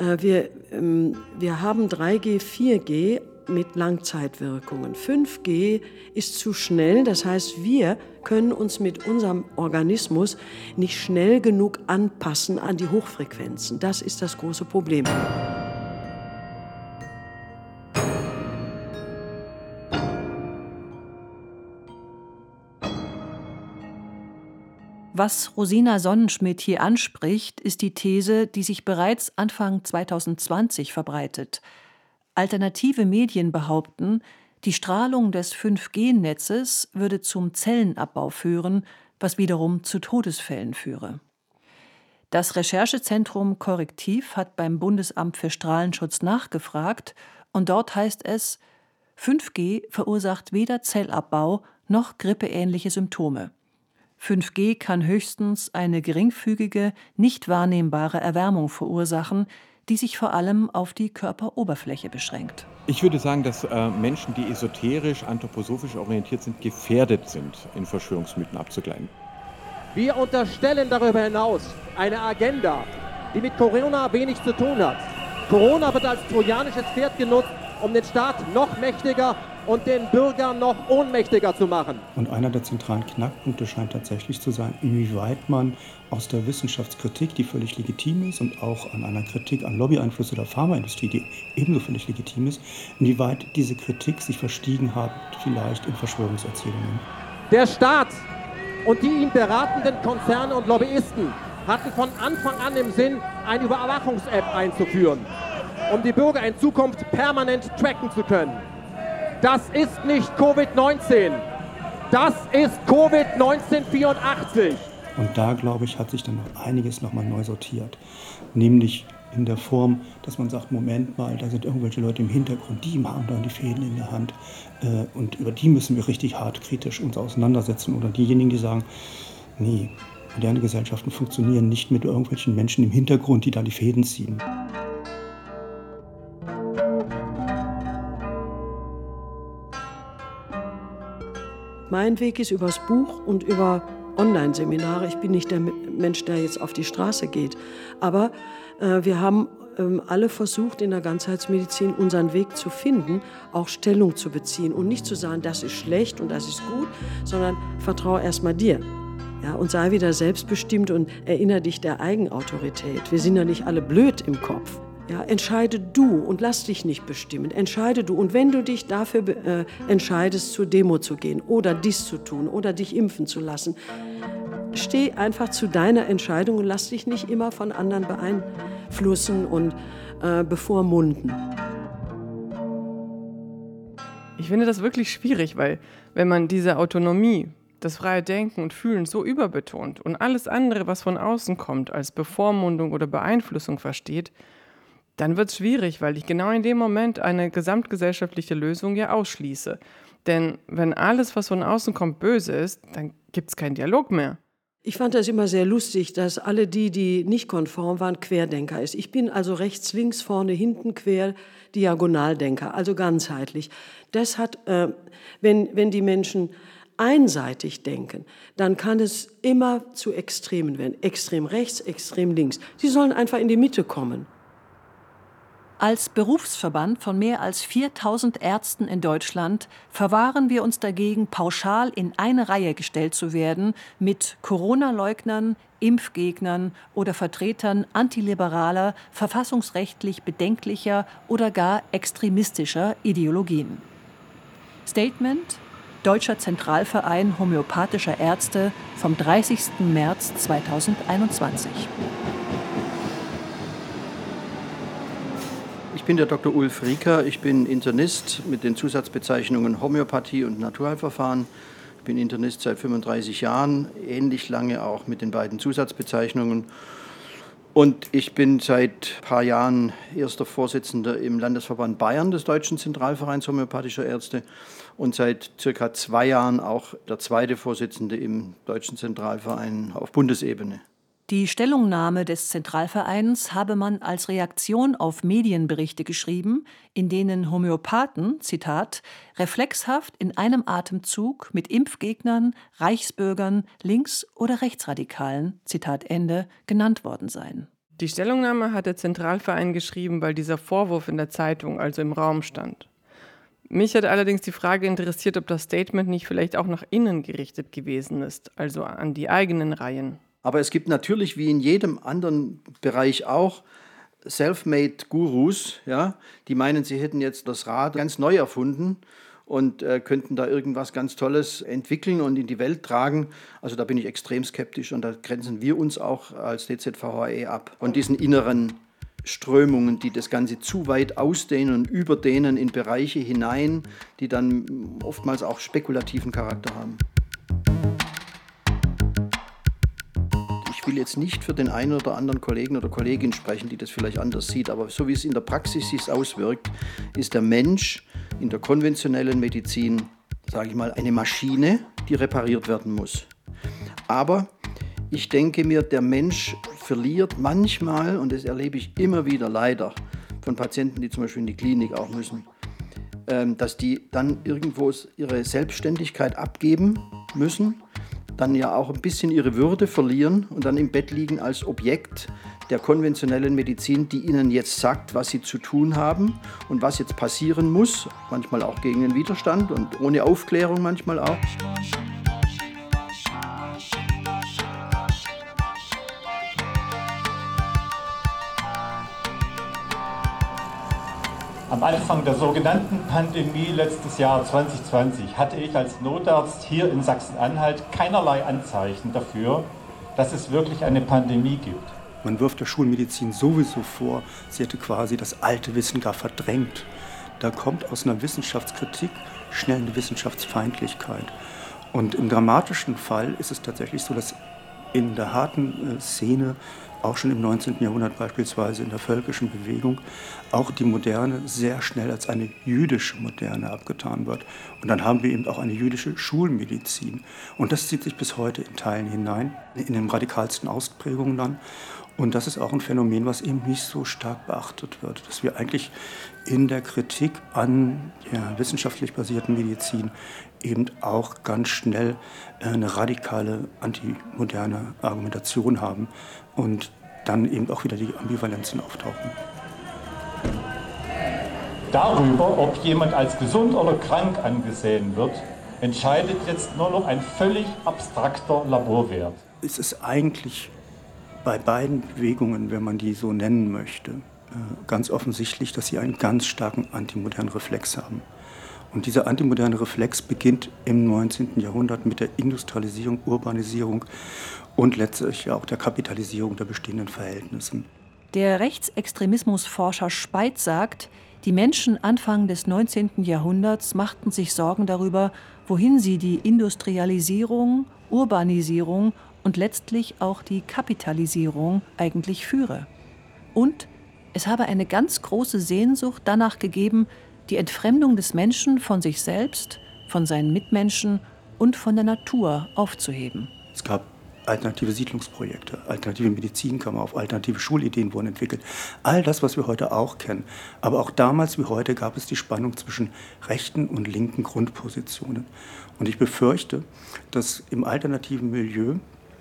Äh, wir, ähm, wir haben 3G, 4G mit Langzeitwirkungen. 5G ist zu schnell, das heißt, wir können uns mit unserem Organismus nicht schnell genug anpassen an die Hochfrequenzen. Das ist das große Problem. Was Rosina Sonnenschmidt hier anspricht, ist die These, die sich bereits Anfang 2020 verbreitet. Alternative Medien behaupten, die Strahlung des 5G-Netzes würde zum Zellenabbau führen, was wiederum zu Todesfällen führe. Das Recherchezentrum Korrektiv hat beim Bundesamt für Strahlenschutz nachgefragt und dort heißt es, 5G verursacht weder Zellabbau noch grippeähnliche Symptome. 5G kann höchstens eine geringfügige, nicht wahrnehmbare Erwärmung verursachen, die sich vor allem auf die Körperoberfläche beschränkt. Ich würde sagen, dass äh, Menschen, die esoterisch, anthroposophisch orientiert sind, gefährdet sind, in Verschwörungsmythen abzugleiten. Wir unterstellen darüber hinaus eine Agenda, die mit Corona wenig zu tun hat. Corona wird als trojanisches Pferd genutzt, um den Staat noch mächtiger und den Bürgern noch ohnmächtiger zu machen. Und einer der zentralen Knackpunkte scheint tatsächlich zu sein, inwieweit man aus der Wissenschaftskritik, die völlig legitim ist, und auch an einer Kritik an Lobbyeinflüsse der Pharmaindustrie, die ebenso völlig legitim ist, inwieweit diese Kritik sich verstiegen hat, vielleicht in Verschwörungserzählungen. Der Staat und die ihn beratenden Konzerne und Lobbyisten hatten von Anfang an im Sinn, eine Überwachungs-App einzuführen, um die Bürger in Zukunft permanent tracken zu können. Das ist nicht Covid-19. Das ist Covid-1984. Und da, glaube ich, hat sich dann noch einiges nochmal neu sortiert. Nämlich in der Form, dass man sagt, Moment mal, da sind irgendwelche Leute im Hintergrund, die haben da die Fäden in der Hand. Äh, und über die müssen wir richtig hart kritisch uns auseinandersetzen. Oder diejenigen, die sagen, nee, moderne Gesellschaften funktionieren nicht mit irgendwelchen Menschen im Hintergrund, die da die Fäden ziehen. Mein Weg ist übers Buch und über Online-Seminare. Ich bin nicht der Mensch, der jetzt auf die Straße geht. Aber äh, wir haben ähm, alle versucht, in der Ganzheitsmedizin unseren Weg zu finden, auch Stellung zu beziehen und nicht zu sagen, das ist schlecht und das ist gut, sondern vertraue erstmal dir. Ja, und sei wieder selbstbestimmt und erinnere dich der Eigenautorität. Wir sind ja nicht alle blöd im Kopf. Ja, entscheide du und lass dich nicht bestimmen. Entscheide du. Und wenn du dich dafür äh, entscheidest, zur Demo zu gehen oder dies zu tun oder dich impfen zu lassen, steh einfach zu deiner Entscheidung und lass dich nicht immer von anderen beeinflussen und äh, bevormunden. Ich finde das wirklich schwierig, weil wenn man diese Autonomie, das freie Denken und Fühlen so überbetont und alles andere, was von außen kommt, als Bevormundung oder Beeinflussung versteht, dann wird es schwierig, weil ich genau in dem Moment eine gesamtgesellschaftliche Lösung ja ausschließe. Denn wenn alles, was von außen kommt, böse ist, dann gibt es keinen Dialog mehr. Ich fand das immer sehr lustig, dass alle die, die nicht konform waren, Querdenker ist. Ich bin also rechts, links, vorne, hinten, quer, Diagonaldenker, also ganzheitlich. Das hat, äh, wenn, wenn die Menschen einseitig denken, dann kann es immer zu Extremen werden. Extrem rechts, extrem links. Sie sollen einfach in die Mitte kommen. Als Berufsverband von mehr als 4000 Ärzten in Deutschland verwahren wir uns dagegen, pauschal in eine Reihe gestellt zu werden mit Corona-Leugnern, Impfgegnern oder Vertretern antiliberaler, verfassungsrechtlich bedenklicher oder gar extremistischer Ideologien. Statement Deutscher Zentralverein homöopathischer Ärzte vom 30. März 2021. bin der Dr. Ulf Rieker. Ich bin Internist mit den Zusatzbezeichnungen Homöopathie und Naturheilverfahren. Ich bin Internist seit 35 Jahren, ähnlich lange auch mit den beiden Zusatzbezeichnungen. Und ich bin seit ein paar Jahren erster Vorsitzender im Landesverband Bayern des Deutschen Zentralvereins homöopathischer Ärzte und seit circa zwei Jahren auch der zweite Vorsitzende im Deutschen Zentralverein auf Bundesebene. Die Stellungnahme des Zentralvereins habe man als Reaktion auf Medienberichte geschrieben, in denen Homöopathen, Zitat, reflexhaft in einem Atemzug mit Impfgegnern, Reichsbürgern, Links- oder Rechtsradikalen, Zitat Ende, genannt worden seien. Die Stellungnahme hat der Zentralverein geschrieben, weil dieser Vorwurf in der Zeitung, also im Raum stand. Mich hat allerdings die Frage interessiert, ob das Statement nicht vielleicht auch nach innen gerichtet gewesen ist, also an die eigenen Reihen. Aber es gibt natürlich, wie in jedem anderen Bereich auch, self-made Gurus, ja, die meinen, sie hätten jetzt das Rad ganz neu erfunden und äh, könnten da irgendwas ganz Tolles entwickeln und in die Welt tragen. Also da bin ich extrem skeptisch und da grenzen wir uns auch als DZVHE ab von diesen inneren Strömungen, die das Ganze zu weit ausdehnen und überdehnen in Bereiche hinein, die dann oftmals auch spekulativen Charakter haben. Will jetzt nicht für den einen oder anderen Kollegen oder Kollegin sprechen, die das vielleicht anders sieht, aber so wie es in der Praxis sich auswirkt, ist der Mensch in der konventionellen Medizin, sage ich mal, eine Maschine, die repariert werden muss. Aber ich denke mir, der Mensch verliert manchmal, und das erlebe ich immer wieder leider von Patienten, die zum Beispiel in die Klinik auch müssen, ähm, dass die dann irgendwo ihre Selbstständigkeit abgeben müssen, dann ja auch ein bisschen ihre Würde verlieren und dann im Bett liegen als Objekt der konventionellen Medizin, die ihnen jetzt sagt, was sie zu tun haben und was jetzt passieren muss, manchmal auch gegen den Widerstand und ohne Aufklärung manchmal auch. Am Anfang der sogenannten Pandemie letztes Jahr 2020 hatte ich als Notarzt hier in Sachsen-Anhalt keinerlei Anzeichen dafür, dass es wirklich eine Pandemie gibt. Man wirft der Schulmedizin sowieso vor, sie hätte quasi das alte Wissen gar verdrängt. Da kommt aus einer Wissenschaftskritik schnell eine Wissenschaftsfeindlichkeit. Und im dramatischen Fall ist es tatsächlich so, dass in der harten äh, Szene, auch schon im 19. Jahrhundert beispielsweise in der völkischen Bewegung, auch die Moderne sehr schnell als eine jüdische Moderne abgetan wird. Und dann haben wir eben auch eine jüdische Schulmedizin. Und das zieht sich bis heute in Teilen hinein, in den radikalsten Ausprägungen dann. Und das ist auch ein Phänomen, was eben nicht so stark beachtet wird, dass wir eigentlich in der Kritik an ja, wissenschaftlich basierten Medizin eben auch ganz schnell äh, eine radikale antimoderne Argumentation haben und dann eben auch wieder die Ambivalenzen auftauchen. Darüber, ob jemand als gesund oder krank angesehen wird, entscheidet jetzt nur noch ein völlig abstrakter Laborwert. Es ist eigentlich bei beiden Bewegungen, wenn man die so nennen möchte, äh, ganz offensichtlich, dass sie einen ganz starken antimodernen Reflex haben. Und dieser antimoderne Reflex beginnt im 19. Jahrhundert mit der Industrialisierung, Urbanisierung und letztlich auch der Kapitalisierung der bestehenden Verhältnisse. Der Rechtsextremismusforscher Speit sagt, die Menschen Anfang des 19. Jahrhunderts machten sich Sorgen darüber, wohin sie die Industrialisierung, Urbanisierung und letztlich auch die Kapitalisierung eigentlich führe. Und es habe eine ganz große Sehnsucht danach gegeben, die Entfremdung des Menschen von sich selbst, von seinen Mitmenschen und von der Natur aufzuheben. Es gab alternative Siedlungsprojekte, alternative Medizinkammer auf, alternative Schulideen wurden entwickelt. All das, was wir heute auch kennen. Aber auch damals wie heute gab es die Spannung zwischen rechten und linken Grundpositionen. Und ich befürchte, dass im alternativen Milieu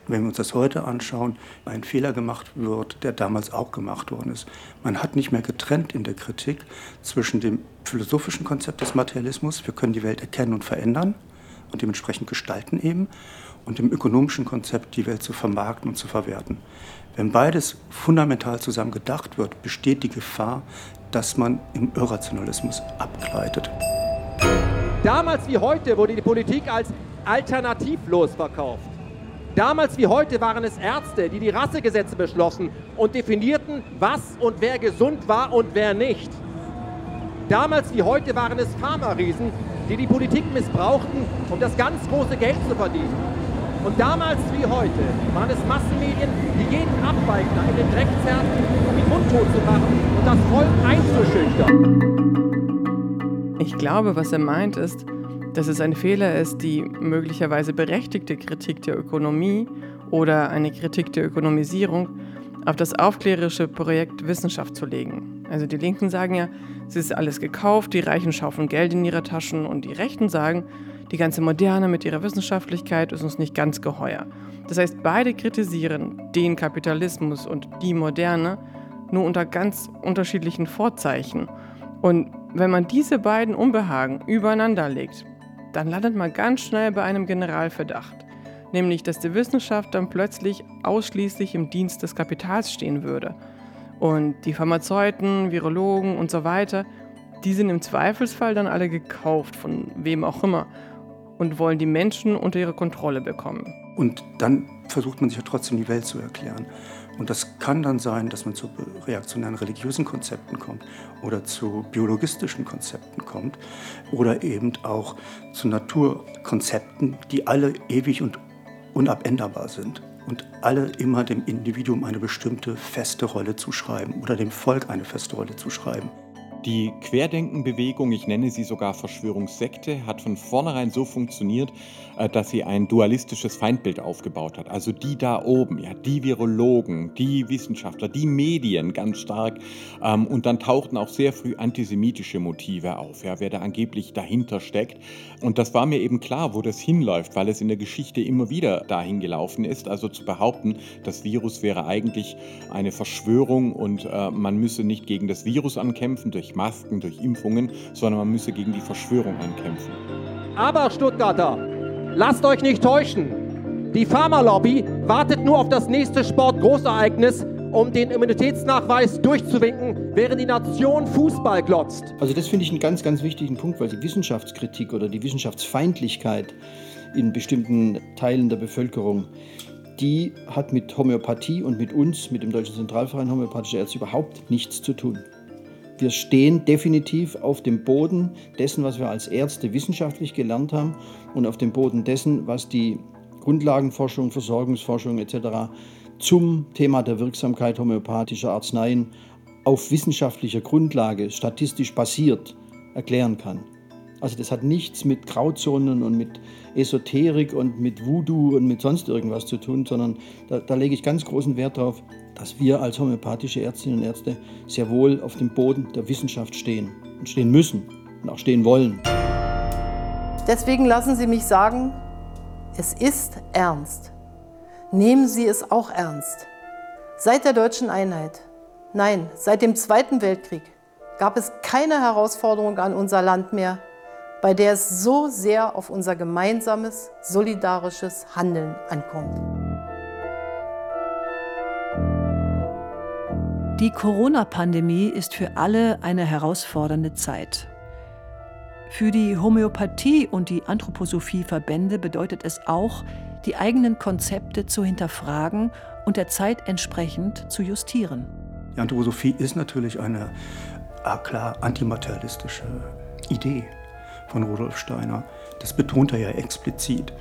wenn wir uns das heute anschauen, ein Fehler gemacht wird, der damals auch gemacht worden ist. Man hat nicht mehr getrennt in der Kritik zwischen dem philosophischen Konzept des Materialismus, wir können die Welt erkennen und verändern und dementsprechend gestalten eben, und dem ökonomischen Konzept, die Welt zu vermarkten und zu verwerten. Wenn beides fundamental zusammen gedacht wird, besteht die Gefahr, dass man im Irrationalismus abgleitet. Damals wie heute wurde die Politik als alternativlos verkauft. Damals wie heute waren es Ärzte, die die Rassegesetze beschlossen und definierten, was und wer gesund war und wer nicht. Damals wie heute waren es Pharma-Riesen, die die Politik missbrauchten, um das ganz große Geld zu verdienen. Und damals wie heute waren es Massenmedien, die jeden Abweigner in den Dreck zerrten, um ihn mundtot zu machen und das Volk einzuschüchtern. Ich glaube, was er meint ist, dass es ein Fehler ist, die möglicherweise berechtigte Kritik der Ökonomie oder eine Kritik der Ökonomisierung auf das aufklärerische Projekt Wissenschaft zu legen. Also die Linken sagen ja, es ist alles gekauft, die Reichen schaufeln Geld in ihre Taschen und die Rechten sagen, Die ganze Moderne mit ihrer Wissenschaftlichkeit ist uns nicht ganz geheuer. Das heißt, beide kritisieren den Kapitalismus und die Moderne nur unter ganz unterschiedlichen Vorzeichen. Und wenn man diese beiden Unbehagen übereinander legt, dann landet man ganz schnell bei einem Generalverdacht, nämlich dass die Wissenschaft dann plötzlich ausschließlich im Dienst des Kapitals stehen würde. Und die Pharmazeuten, Virologen und so weiter, die sind im Zweifelsfall dann alle gekauft, von wem auch immer, und wollen die Menschen unter ihre Kontrolle bekommen. Und dann versucht man sich ja trotzdem die Welt zu erklären. Und das kann dann sein, dass man zu reaktionären religiösen Konzepten kommt oder zu biologistischen Konzepten kommt oder eben auch zu Naturkonzepten, die alle ewig und unabänderbar sind und alle immer dem Individuum eine bestimmte feste Rolle zuschreiben oder dem Volk eine feste Rolle zuschreiben. Die Querdenkenbewegung, ich nenne sie sogar Verschwörungssekte, hat von vornherein so funktioniert, äh, dass sie ein dualistisches Feindbild aufgebaut hat. Also die da oben, ja, die Virologen, die Wissenschaftler, die Medien ganz stark. Ähm, und dann tauchten auch sehr früh antisemitische Motive auf, ja, wer da angeblich dahinter steckt. Und das war mir eben klar, wo das hinläuft, weil es in der Geschichte immer wieder dahin gelaufen ist. Also zu behaupten, das Virus wäre eigentlich eine Verschwörung und äh, man müsse nicht gegen das Virus ankämpfen durch Masken, durch Impfungen, sondern man müsse gegen die Verschwörung ankämpfen. Aber Stuttgarter, lasst euch nicht täuschen. Die Pharmalobby wartet nur auf das nächste Sportgroßereignis, um den Immunitätsnachweis durchzuwinken, während die Nation Fußball glotzt. Also das finde ich einen ganz, ganz wichtigen Punkt, weil die Wissenschaftskritik oder die Wissenschaftsfeindlichkeit in bestimmten Teilen der Bevölkerung, die hat mit Homöopathie und mit uns, mit dem Deutschen Zentralverein Homöopathische Ärzte überhaupt nichts zu tun. Wir stehen definitiv auf dem Boden dessen, was wir als Ärzte wissenschaftlich gelernt haben und auf dem Boden dessen, was die Grundlagenforschung, Versorgungsforschung etc. zum Thema der Wirksamkeit homöopathischer Arzneien auf wissenschaftlicher Grundlage, statistisch basiert, erklären kann. Also das hat nichts mit Grauzonen und mit Esoterik und mit Voodoo und mit sonst irgendwas zu tun, sondern da, da lege ich ganz großen Wert darauf, dass wir als homöopathische Ärztinnen und Ärzte sehr wohl auf dem Boden der Wissenschaft stehen und stehen müssen und auch stehen wollen. Deswegen lassen Sie mich sagen, es ist ernst. Nehmen Sie es auch ernst. Seit der deutschen Einheit, nein, seit dem Zweiten Weltkrieg gab es keine Herausforderung an unser Land mehr, bei der es so sehr auf unser gemeinsames, solidarisches Handeln ankommt. Die Corona-Pandemie ist für alle eine herausfordernde Zeit. Für die Homöopathie und die Anthroposophie-Verbände bedeutet es auch, die eigenen Konzepte zu hinterfragen und der Zeit entsprechend zu justieren. Die Anthroposophie ist natürlich eine ah, klar antimaterialistische Idee von Rudolf Steiner. Das betont er ja explizit.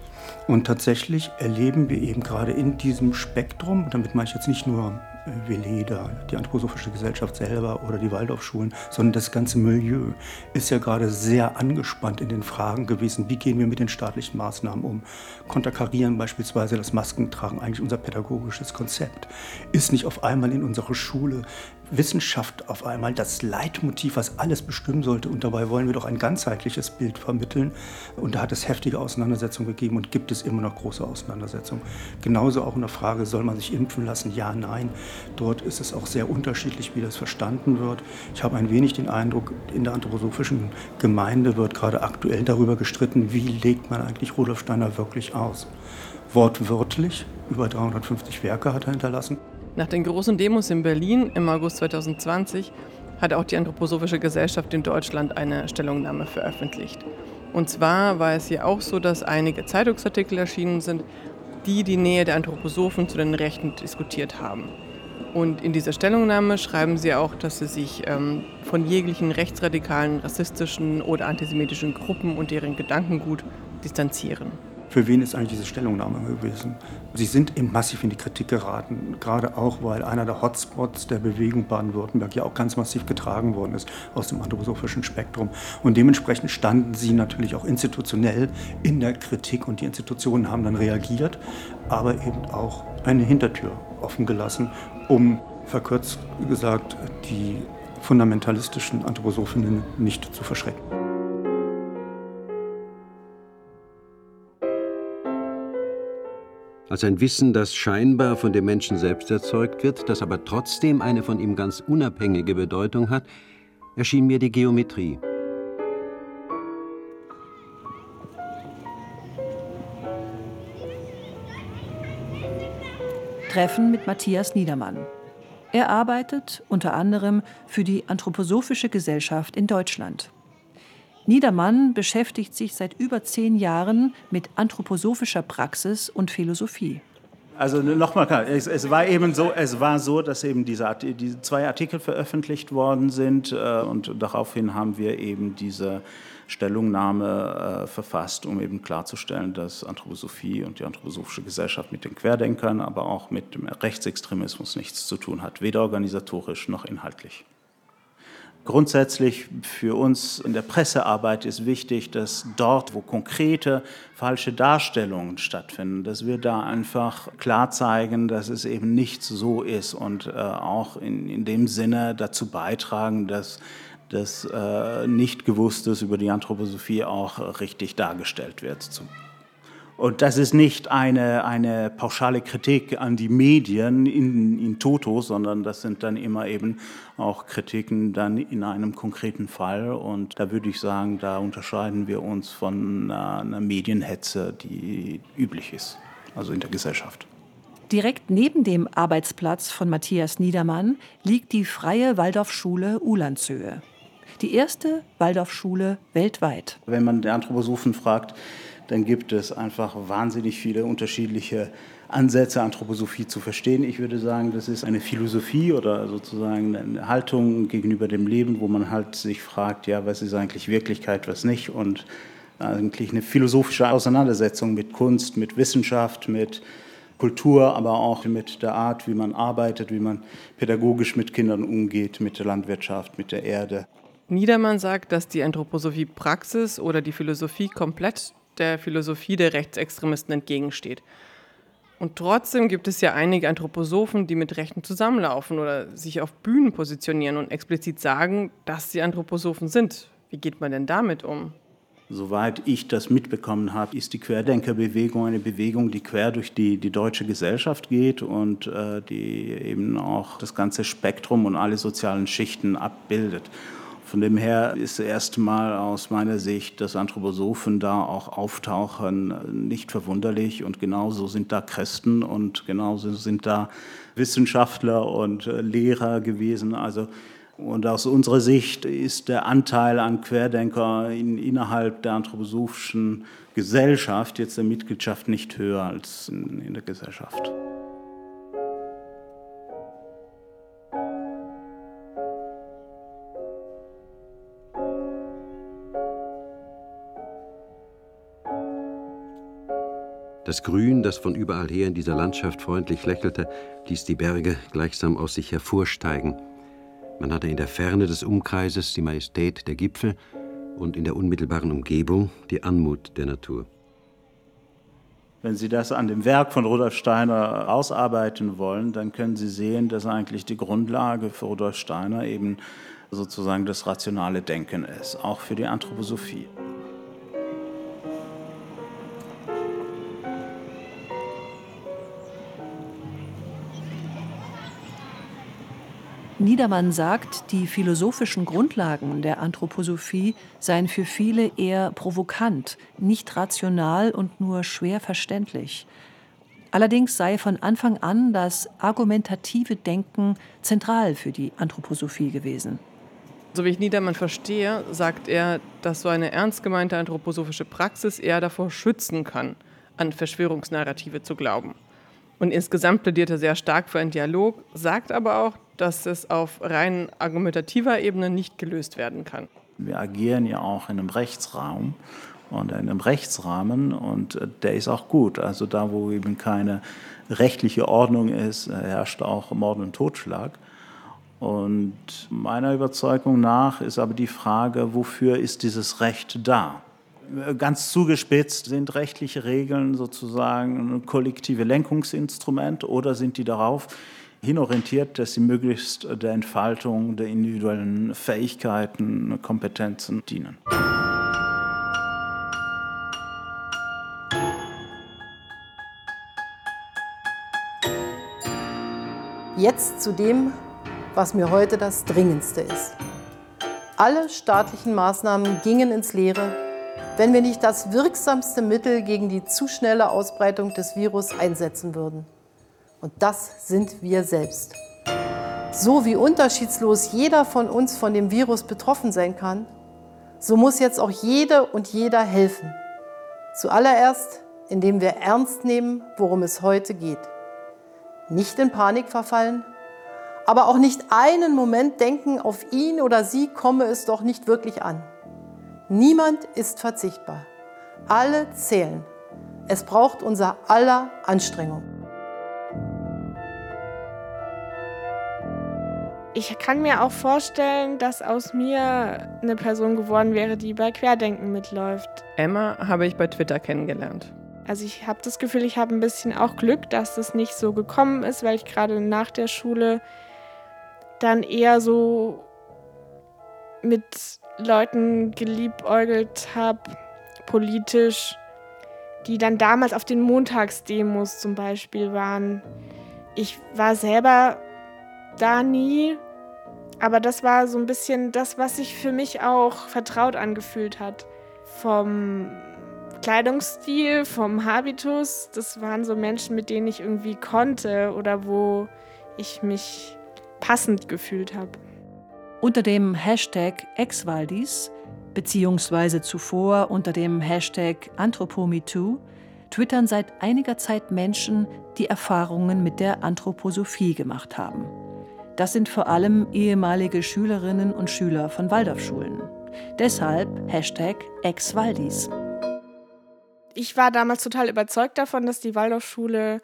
Und tatsächlich erleben wir eben gerade in diesem Spektrum, damit meine ich jetzt nicht nur Veleda, die Anthroposophische Gesellschaft selber oder die Waldorfschulen, sondern das ganze Milieu ist ja gerade sehr angespannt in den Fragen gewesen, wie gehen wir mit den staatlichen Maßnahmen um? Konterkarieren beispielsweise das Maskentragen eigentlich unser pädagogisches Konzept? Ist nicht auf einmal in unserer Schule Wissenschaft auf einmal das Leitmotiv, was alles bestimmen sollte. Und dabei wollen wir doch ein ganzheitliches Bild vermitteln. Und da hat es heftige Auseinandersetzungen gegeben und gibt es immer noch große Auseinandersetzungen. Genauso auch in der Frage, soll man sich impfen lassen? Ja, nein. Dort ist es auch sehr unterschiedlich, wie das verstanden wird. Ich habe ein wenig den Eindruck, in der anthroposophischen Gemeinde wird gerade aktuell darüber gestritten, wie legt man eigentlich Rudolf Steiner wirklich aus. Wortwörtlich, über 350 Werke hat er hinterlassen. Nach den großen Demos in Berlin im August 2020 hat auch die Anthroposophische Gesellschaft in Deutschland eine Stellungnahme veröffentlicht. Und zwar war es hier auch so, dass einige Zeitungsartikel erschienen sind, die die Nähe der Anthroposophen zu den Rechten diskutiert haben. Und in dieser Stellungnahme schreiben sie auch, dass sie sich ähm, von jeglichen rechtsradikalen, rassistischen oder antisemitischen Gruppen und deren Gedankengut distanzieren für wen ist eigentlich diese Stellungnahme gewesen? Sie sind eben massiv in die Kritik geraten, gerade auch, weil einer der Hotspots der Bewegung Baden-Württemberg ja auch ganz massiv getragen worden ist aus dem anthroposophischen Spektrum. Und dementsprechend standen sie natürlich auch institutionell in der Kritik und die Institutionen haben dann reagiert, aber eben auch eine Hintertür offen gelassen, um verkürzt gesagt die fundamentalistischen Anthroposophinnen nicht zu verschrecken. Als ein Wissen, das scheinbar von dem Menschen selbst erzeugt wird, das aber trotzdem eine von ihm ganz unabhängige Bedeutung hat, erschien mir die Geometrie. Treffen mit Matthias Niedermann. Er arbeitet unter anderem für die Anthroposophische Gesellschaft in Deutschland. Niedermann beschäftigt sich seit über zehn Jahren mit anthroposophischer Praxis und Philosophie. Also nochmal es, es, war eben so, es war so, dass eben diese, diese zwei Artikel veröffentlicht worden sind äh, und daraufhin haben wir eben diese Stellungnahme äh, verfasst, um eben klarzustellen, dass Anthroposophie und die anthroposophische Gesellschaft mit den Querdenkern, aber auch mit dem Rechtsextremismus nichts zu tun hat, weder organisatorisch noch inhaltlich. Grundsätzlich für uns in der Pressearbeit ist wichtig, dass dort, wo konkrete falsche Darstellungen stattfinden, dass wir da einfach klar zeigen, dass es eben nicht so ist und äh, auch in, in dem Sinne dazu beitragen, dass das äh, Nicht-Gewusstes über die Anthroposophie auch richtig dargestellt wird. Und das ist nicht eine, eine pauschale Kritik an die Medien in, in Toto, sondern das sind dann immer eben auch Kritiken dann in einem konkreten Fall. Und da würde ich sagen, da unterscheiden wir uns von einer, einer Medienhetze, die üblich ist, also in der Gesellschaft. Direkt neben dem Arbeitsplatz von Matthias Niedermann liegt die Freie Waldorfschule Ulandshöhe die erste Waldorfschule weltweit. Wenn man den Anthroposophen fragt, dann gibt es einfach wahnsinnig viele unterschiedliche Ansätze, Anthroposophie zu verstehen. Ich würde sagen, das ist eine Philosophie oder sozusagen eine Haltung gegenüber dem Leben, wo man halt sich fragt, ja, was ist eigentlich Wirklichkeit, was nicht und eigentlich eine philosophische Auseinandersetzung mit Kunst, mit Wissenschaft, mit Kultur, aber auch mit der Art, wie man arbeitet, wie man pädagogisch mit Kindern umgeht, mit der Landwirtschaft, mit der Erde. Niedermann sagt, dass die Anthroposophie Praxis oder die Philosophie komplett der Philosophie der Rechtsextremisten entgegensteht. Und trotzdem gibt es ja einige Anthroposophen, die mit Rechten zusammenlaufen oder sich auf Bühnen positionieren und explizit sagen, dass sie Anthroposophen sind. Wie geht man denn damit um? Soweit ich das mitbekommen habe, ist die Querdenkerbewegung eine Bewegung, die quer durch die, die deutsche Gesellschaft geht und äh, die eben auch das ganze Spektrum und alle sozialen Schichten abbildet. Von dem her ist erstmal aus meiner Sicht, dass Anthroposophen da auch auftauchen, nicht verwunderlich. Und genauso sind da Christen und genauso sind da Wissenschaftler und äh, Lehrer gewesen. Also und aus unserer Sicht ist der Anteil an Querdenker in, innerhalb der anthroposophischen Gesellschaft, jetzt der Mitgliedschaft, nicht höher als in, in der Gesellschaft. Das Grün, das von überall her in dieser Landschaft freundlich lächelte, ließ die Berge gleichsam aus sich hervorsteigen. Man hatte in der Ferne des Umkreises die Majestät der Gipfel und in der unmittelbaren Umgebung die Anmut der Natur. Wenn Sie das an dem Werk von Rudolf Steiner ausarbeiten wollen, dann können Sie sehen, dass eigentlich die Grundlage für Rudolf Steiner eben sozusagen das rationale Denken ist, auch für die Anthroposophie. Niedermann sagt, die philosophischen Grundlagen der Anthroposophie seien für viele eher provokant, nicht rational und nur schwer verständlich. Allerdings sei von Anfang an das argumentative Denken zentral für die Anthroposophie gewesen. So wie ich Niedermann verstehe, sagt er, dass so eine ernst gemeinte anthroposophische Praxis eher davor schützen kann, an Verschwörungsnarrative zu glauben. Und insgesamt plädiert er sehr stark für einen Dialog, sagt aber auch, dass es auf rein argumentativer Ebene nicht gelöst werden kann. Wir agieren ja auch in einem Rechtsraum und in einem Rechtsrahmen und äh, der ist auch gut. Also da, wo eben keine rechtliche Ordnung ist, herrscht auch Mord und Totschlag. Und meiner Überzeugung nach ist aber die Frage, wofür ist dieses Recht da? Ganz zugespitzt, sind rechtliche Regeln sozusagen ein kollektive Lenkungsinstrument oder sind die darauf hinorientiert, dass sie möglichst der Entfaltung der individuellen Fähigkeiten, Kompetenzen dienen. Jetzt zu dem, was mir heute das Dringendste ist. Alle staatlichen Maßnahmen gingen ins Leere, wenn wir nicht das wirksamste Mittel gegen die zu schnelle Ausbreitung des Virus einsetzen würden. Und das sind wir selbst. So wie unterschiedslos jeder von uns von dem Virus betroffen sein kann, so muss jetzt auch jede und jeder helfen. Zuallererst, indem wir ernst nehmen, worum es heute geht. Nicht in Panik verfallen, aber auch nicht einen Moment denken, auf ihn oder sie komme es doch nicht wirklich an. Niemand ist verzichtbar. Alle zählen. Es braucht unser aller Anstrengung. Ich kann mir auch vorstellen, dass aus mir eine Person geworden wäre, die bei Querdenken mitläuft. Emma habe ich bei Twitter kennengelernt. Also ich habe das Gefühl, ich habe ein bisschen auch Glück, dass das nicht so gekommen ist, weil ich gerade nach der Schule dann eher so mit Leuten geliebäugelt habe, politisch, die dann damals auf den Montagsdemos zum Beispiel waren. Ich war selber da nie, aber das war so ein bisschen das, was sich für mich auch vertraut angefühlt hat. Vom Kleidungsstil, vom Habitus, das waren so Menschen, mit denen ich irgendwie konnte oder wo ich mich passend gefühlt habe. Unter dem Hashtag Exvaldis beziehungsweise zuvor unter dem Hashtag AnthropoMeToo twittern seit einiger Zeit Menschen, die Erfahrungen mit der Anthroposophie gemacht haben. Das sind vor allem ehemalige Schülerinnen und Schüler von Waldorfschulen. Deshalb Hashtag Exvaldis. Ich war damals total überzeugt davon, dass die Waldorfschule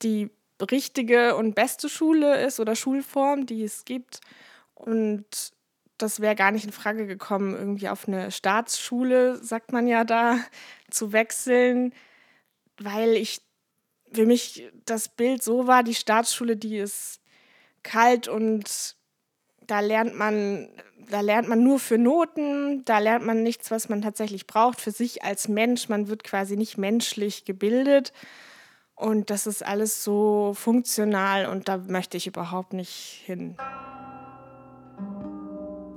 die richtige und beste Schule ist oder Schulform, die es gibt. Und das wäre gar nicht in Frage gekommen, irgendwie auf eine Staatsschule, sagt man ja da, zu wechseln, weil ich für mich das Bild so war, die Staatsschule, die ist kalt und da lernt man, da lernt man nur für Noten, da lernt man nichts, was man tatsächlich braucht für sich als Mensch. Man wird quasi nicht menschlich gebildet. Und das ist alles so funktional und da möchte ich überhaupt nicht hin.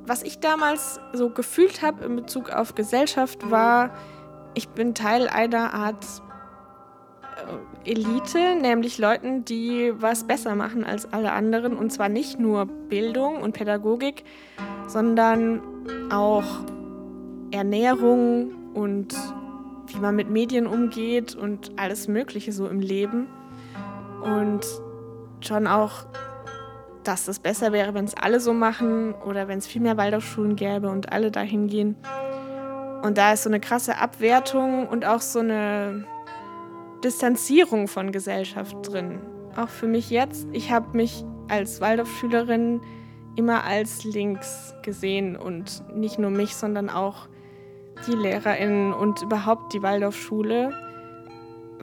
Was ich damals so gefühlt habe in Bezug auf Gesellschaft war, ich bin Teil einer Art äh, Elite, nämlich Leuten, die was besser machen als alle anderen. Und zwar nicht nur Bildung und Pädagogik, sondern auch Ernährung und wie man mit Medien umgeht und alles Mögliche so im Leben. Und schon auch, dass es besser wäre, wenn es alle so machen oder wenn es viel mehr Waldorfschulen gäbe und alle dahin gehen. Und da ist so eine krasse Abwertung und auch so eine Distanzierung von Gesellschaft drin. Auch für mich jetzt. Ich habe mich als Waldorfschülerin immer als links gesehen und nicht nur mich, sondern auch die LehrerInnen und überhaupt die Waldorfschule,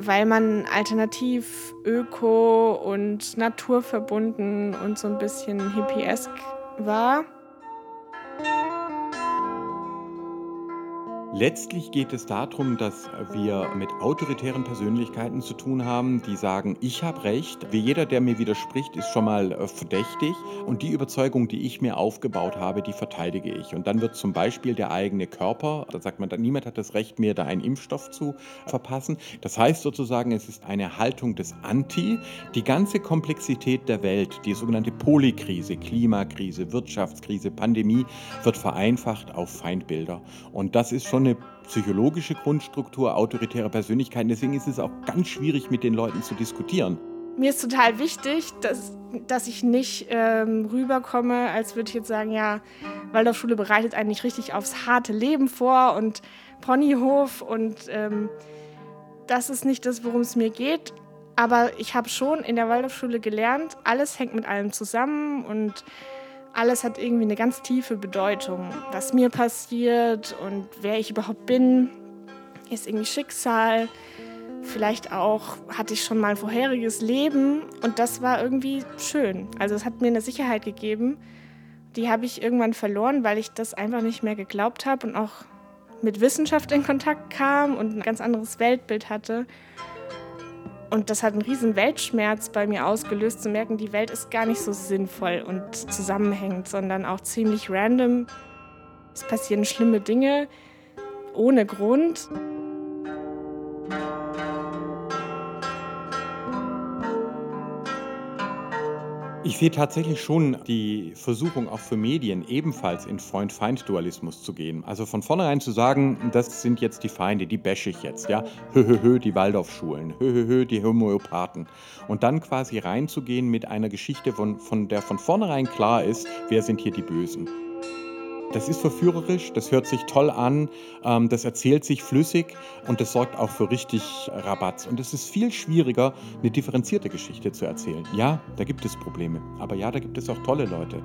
weil man alternativ öko und naturverbunden und so ein bisschen hippiesk war. Letztlich geht es darum, dass wir mit autoritären Persönlichkeiten zu tun haben, die sagen, ich habe recht. Wie jeder, der mir widerspricht, ist schon mal äh, verdächtig. Und die Überzeugung, die ich mir aufgebaut habe, die verteidige ich. Und dann wird zum Beispiel der eigene Körper, da sagt man, niemand hat das Recht, mir da einen Impfstoff zu verpassen. Das heißt sozusagen, es ist eine Haltung des Anti. Die ganze Komplexität der Welt, die sogenannte Polykrise, Klimakrise, Wirtschaftskrise, Pandemie, wird vereinfacht auf Feindbilder. Und das ist schon eine psychologische Grundstruktur autoritärer Persönlichkeiten. Deswegen ist es auch ganz schwierig, mit den Leuten zu diskutieren. Mir ist total wichtig, dass, dass ich nicht ähm, rüberkomme, als würde ich jetzt sagen, ja, Waldorfschule bereitet einen nicht richtig aufs harte Leben vor und Ponyhof und ähm, das ist nicht das, worum es mir geht. Aber ich habe schon in der Waldorfschule gelernt, alles hängt mit allem zusammen und alles hat irgendwie eine ganz tiefe Bedeutung. Was mir passiert und wer ich überhaupt bin, ist irgendwie Schicksal. Vielleicht auch hatte ich schon mal ein vorheriges Leben und das war irgendwie schön. Also es hat mir eine Sicherheit gegeben. Die habe ich irgendwann verloren, weil ich das einfach nicht mehr geglaubt habe und auch mit Wissenschaft in Kontakt kam und ein ganz anderes Weltbild hatte. Und das hat einen riesen Weltschmerz bei mir ausgelöst, zu merken, die Welt ist gar nicht so sinnvoll und zusammenhängend, sondern auch ziemlich random. Es passieren schlimme Dinge ohne Grund. Ich sehe tatsächlich schon die Versuchung auch für Medien ebenfalls in Freund-Feind-Dualismus zu gehen. Also von vornherein zu sagen, das sind jetzt die Feinde, die bashe ich jetzt, ja. Hö, hö, hö, die Waldorfschulen, hö, hö, hö, die Homöopathen. Und dann quasi reinzugehen mit einer Geschichte, von, von der von vornherein klar ist, wer sind hier die Bösen. Das ist verführerisch, das hört sich toll an, ähm, das erzählt sich flüssig und das sorgt auch für richtig Rabatz. Und es ist viel schwieriger, eine differenzierte Geschichte zu erzählen. Ja, da gibt es Probleme, aber ja, da gibt es auch tolle Leute.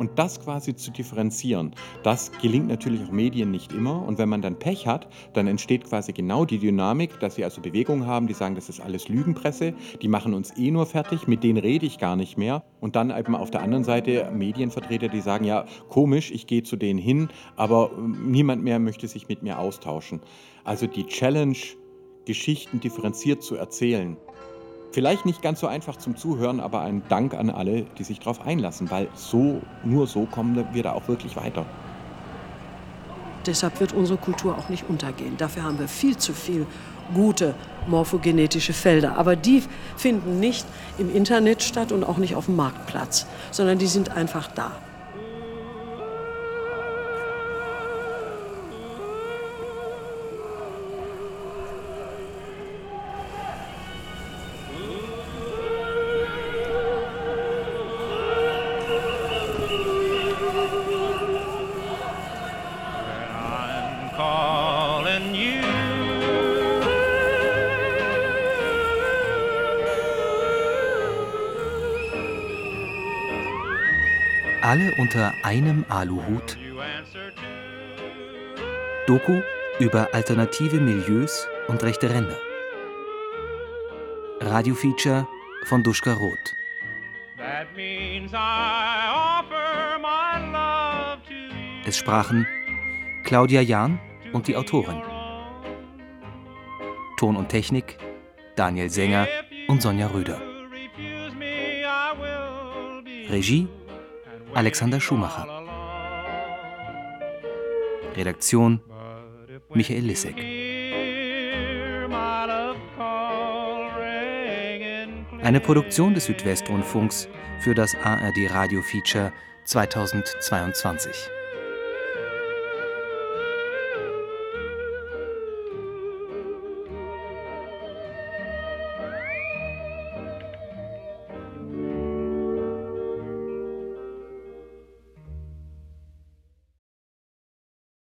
Und das quasi zu differenzieren, das gelingt natürlich auch Medien nicht immer. Und wenn man dann Pech hat, dann entsteht quasi genau die Dynamik, dass sie also Bewegungen haben, die sagen, das ist alles Lügenpresse, die machen uns eh nur fertig, mit denen rede ich gar nicht mehr. Und dann eben auf der anderen Seite Medienvertreter, die sagen, ja, komisch, ich gehe zu denen hin, aber niemand mehr möchte sich mit mir austauschen. Also die Challenge, Geschichten differenziert zu erzählen, Vielleicht nicht ganz so einfach zum Zuhören, aber ein Dank an alle, die sich darauf einlassen, weil so, nur so kommen wir da auch wirklich weiter. Deshalb wird unsere Kultur auch nicht untergehen. Dafür haben wir viel zu viel gute morphogenetische Felder. Aber die finden nicht im Internet statt und auch nicht auf dem Marktplatz, sondern die sind einfach da. Alle unter einem Aluhut. Doku über alternative Milieus und rechte Ränder. Radiofeature von Duschka Roth. Es sprachen Claudia Jahn und die Autorin. Ton und Technik Daniel Sänger und Sonja Röder. Regie Alexander Schumacher. Redaktion Michael Lissek. Eine Produktion des Südwestrundfunks für das ARD Radio Feature 2022.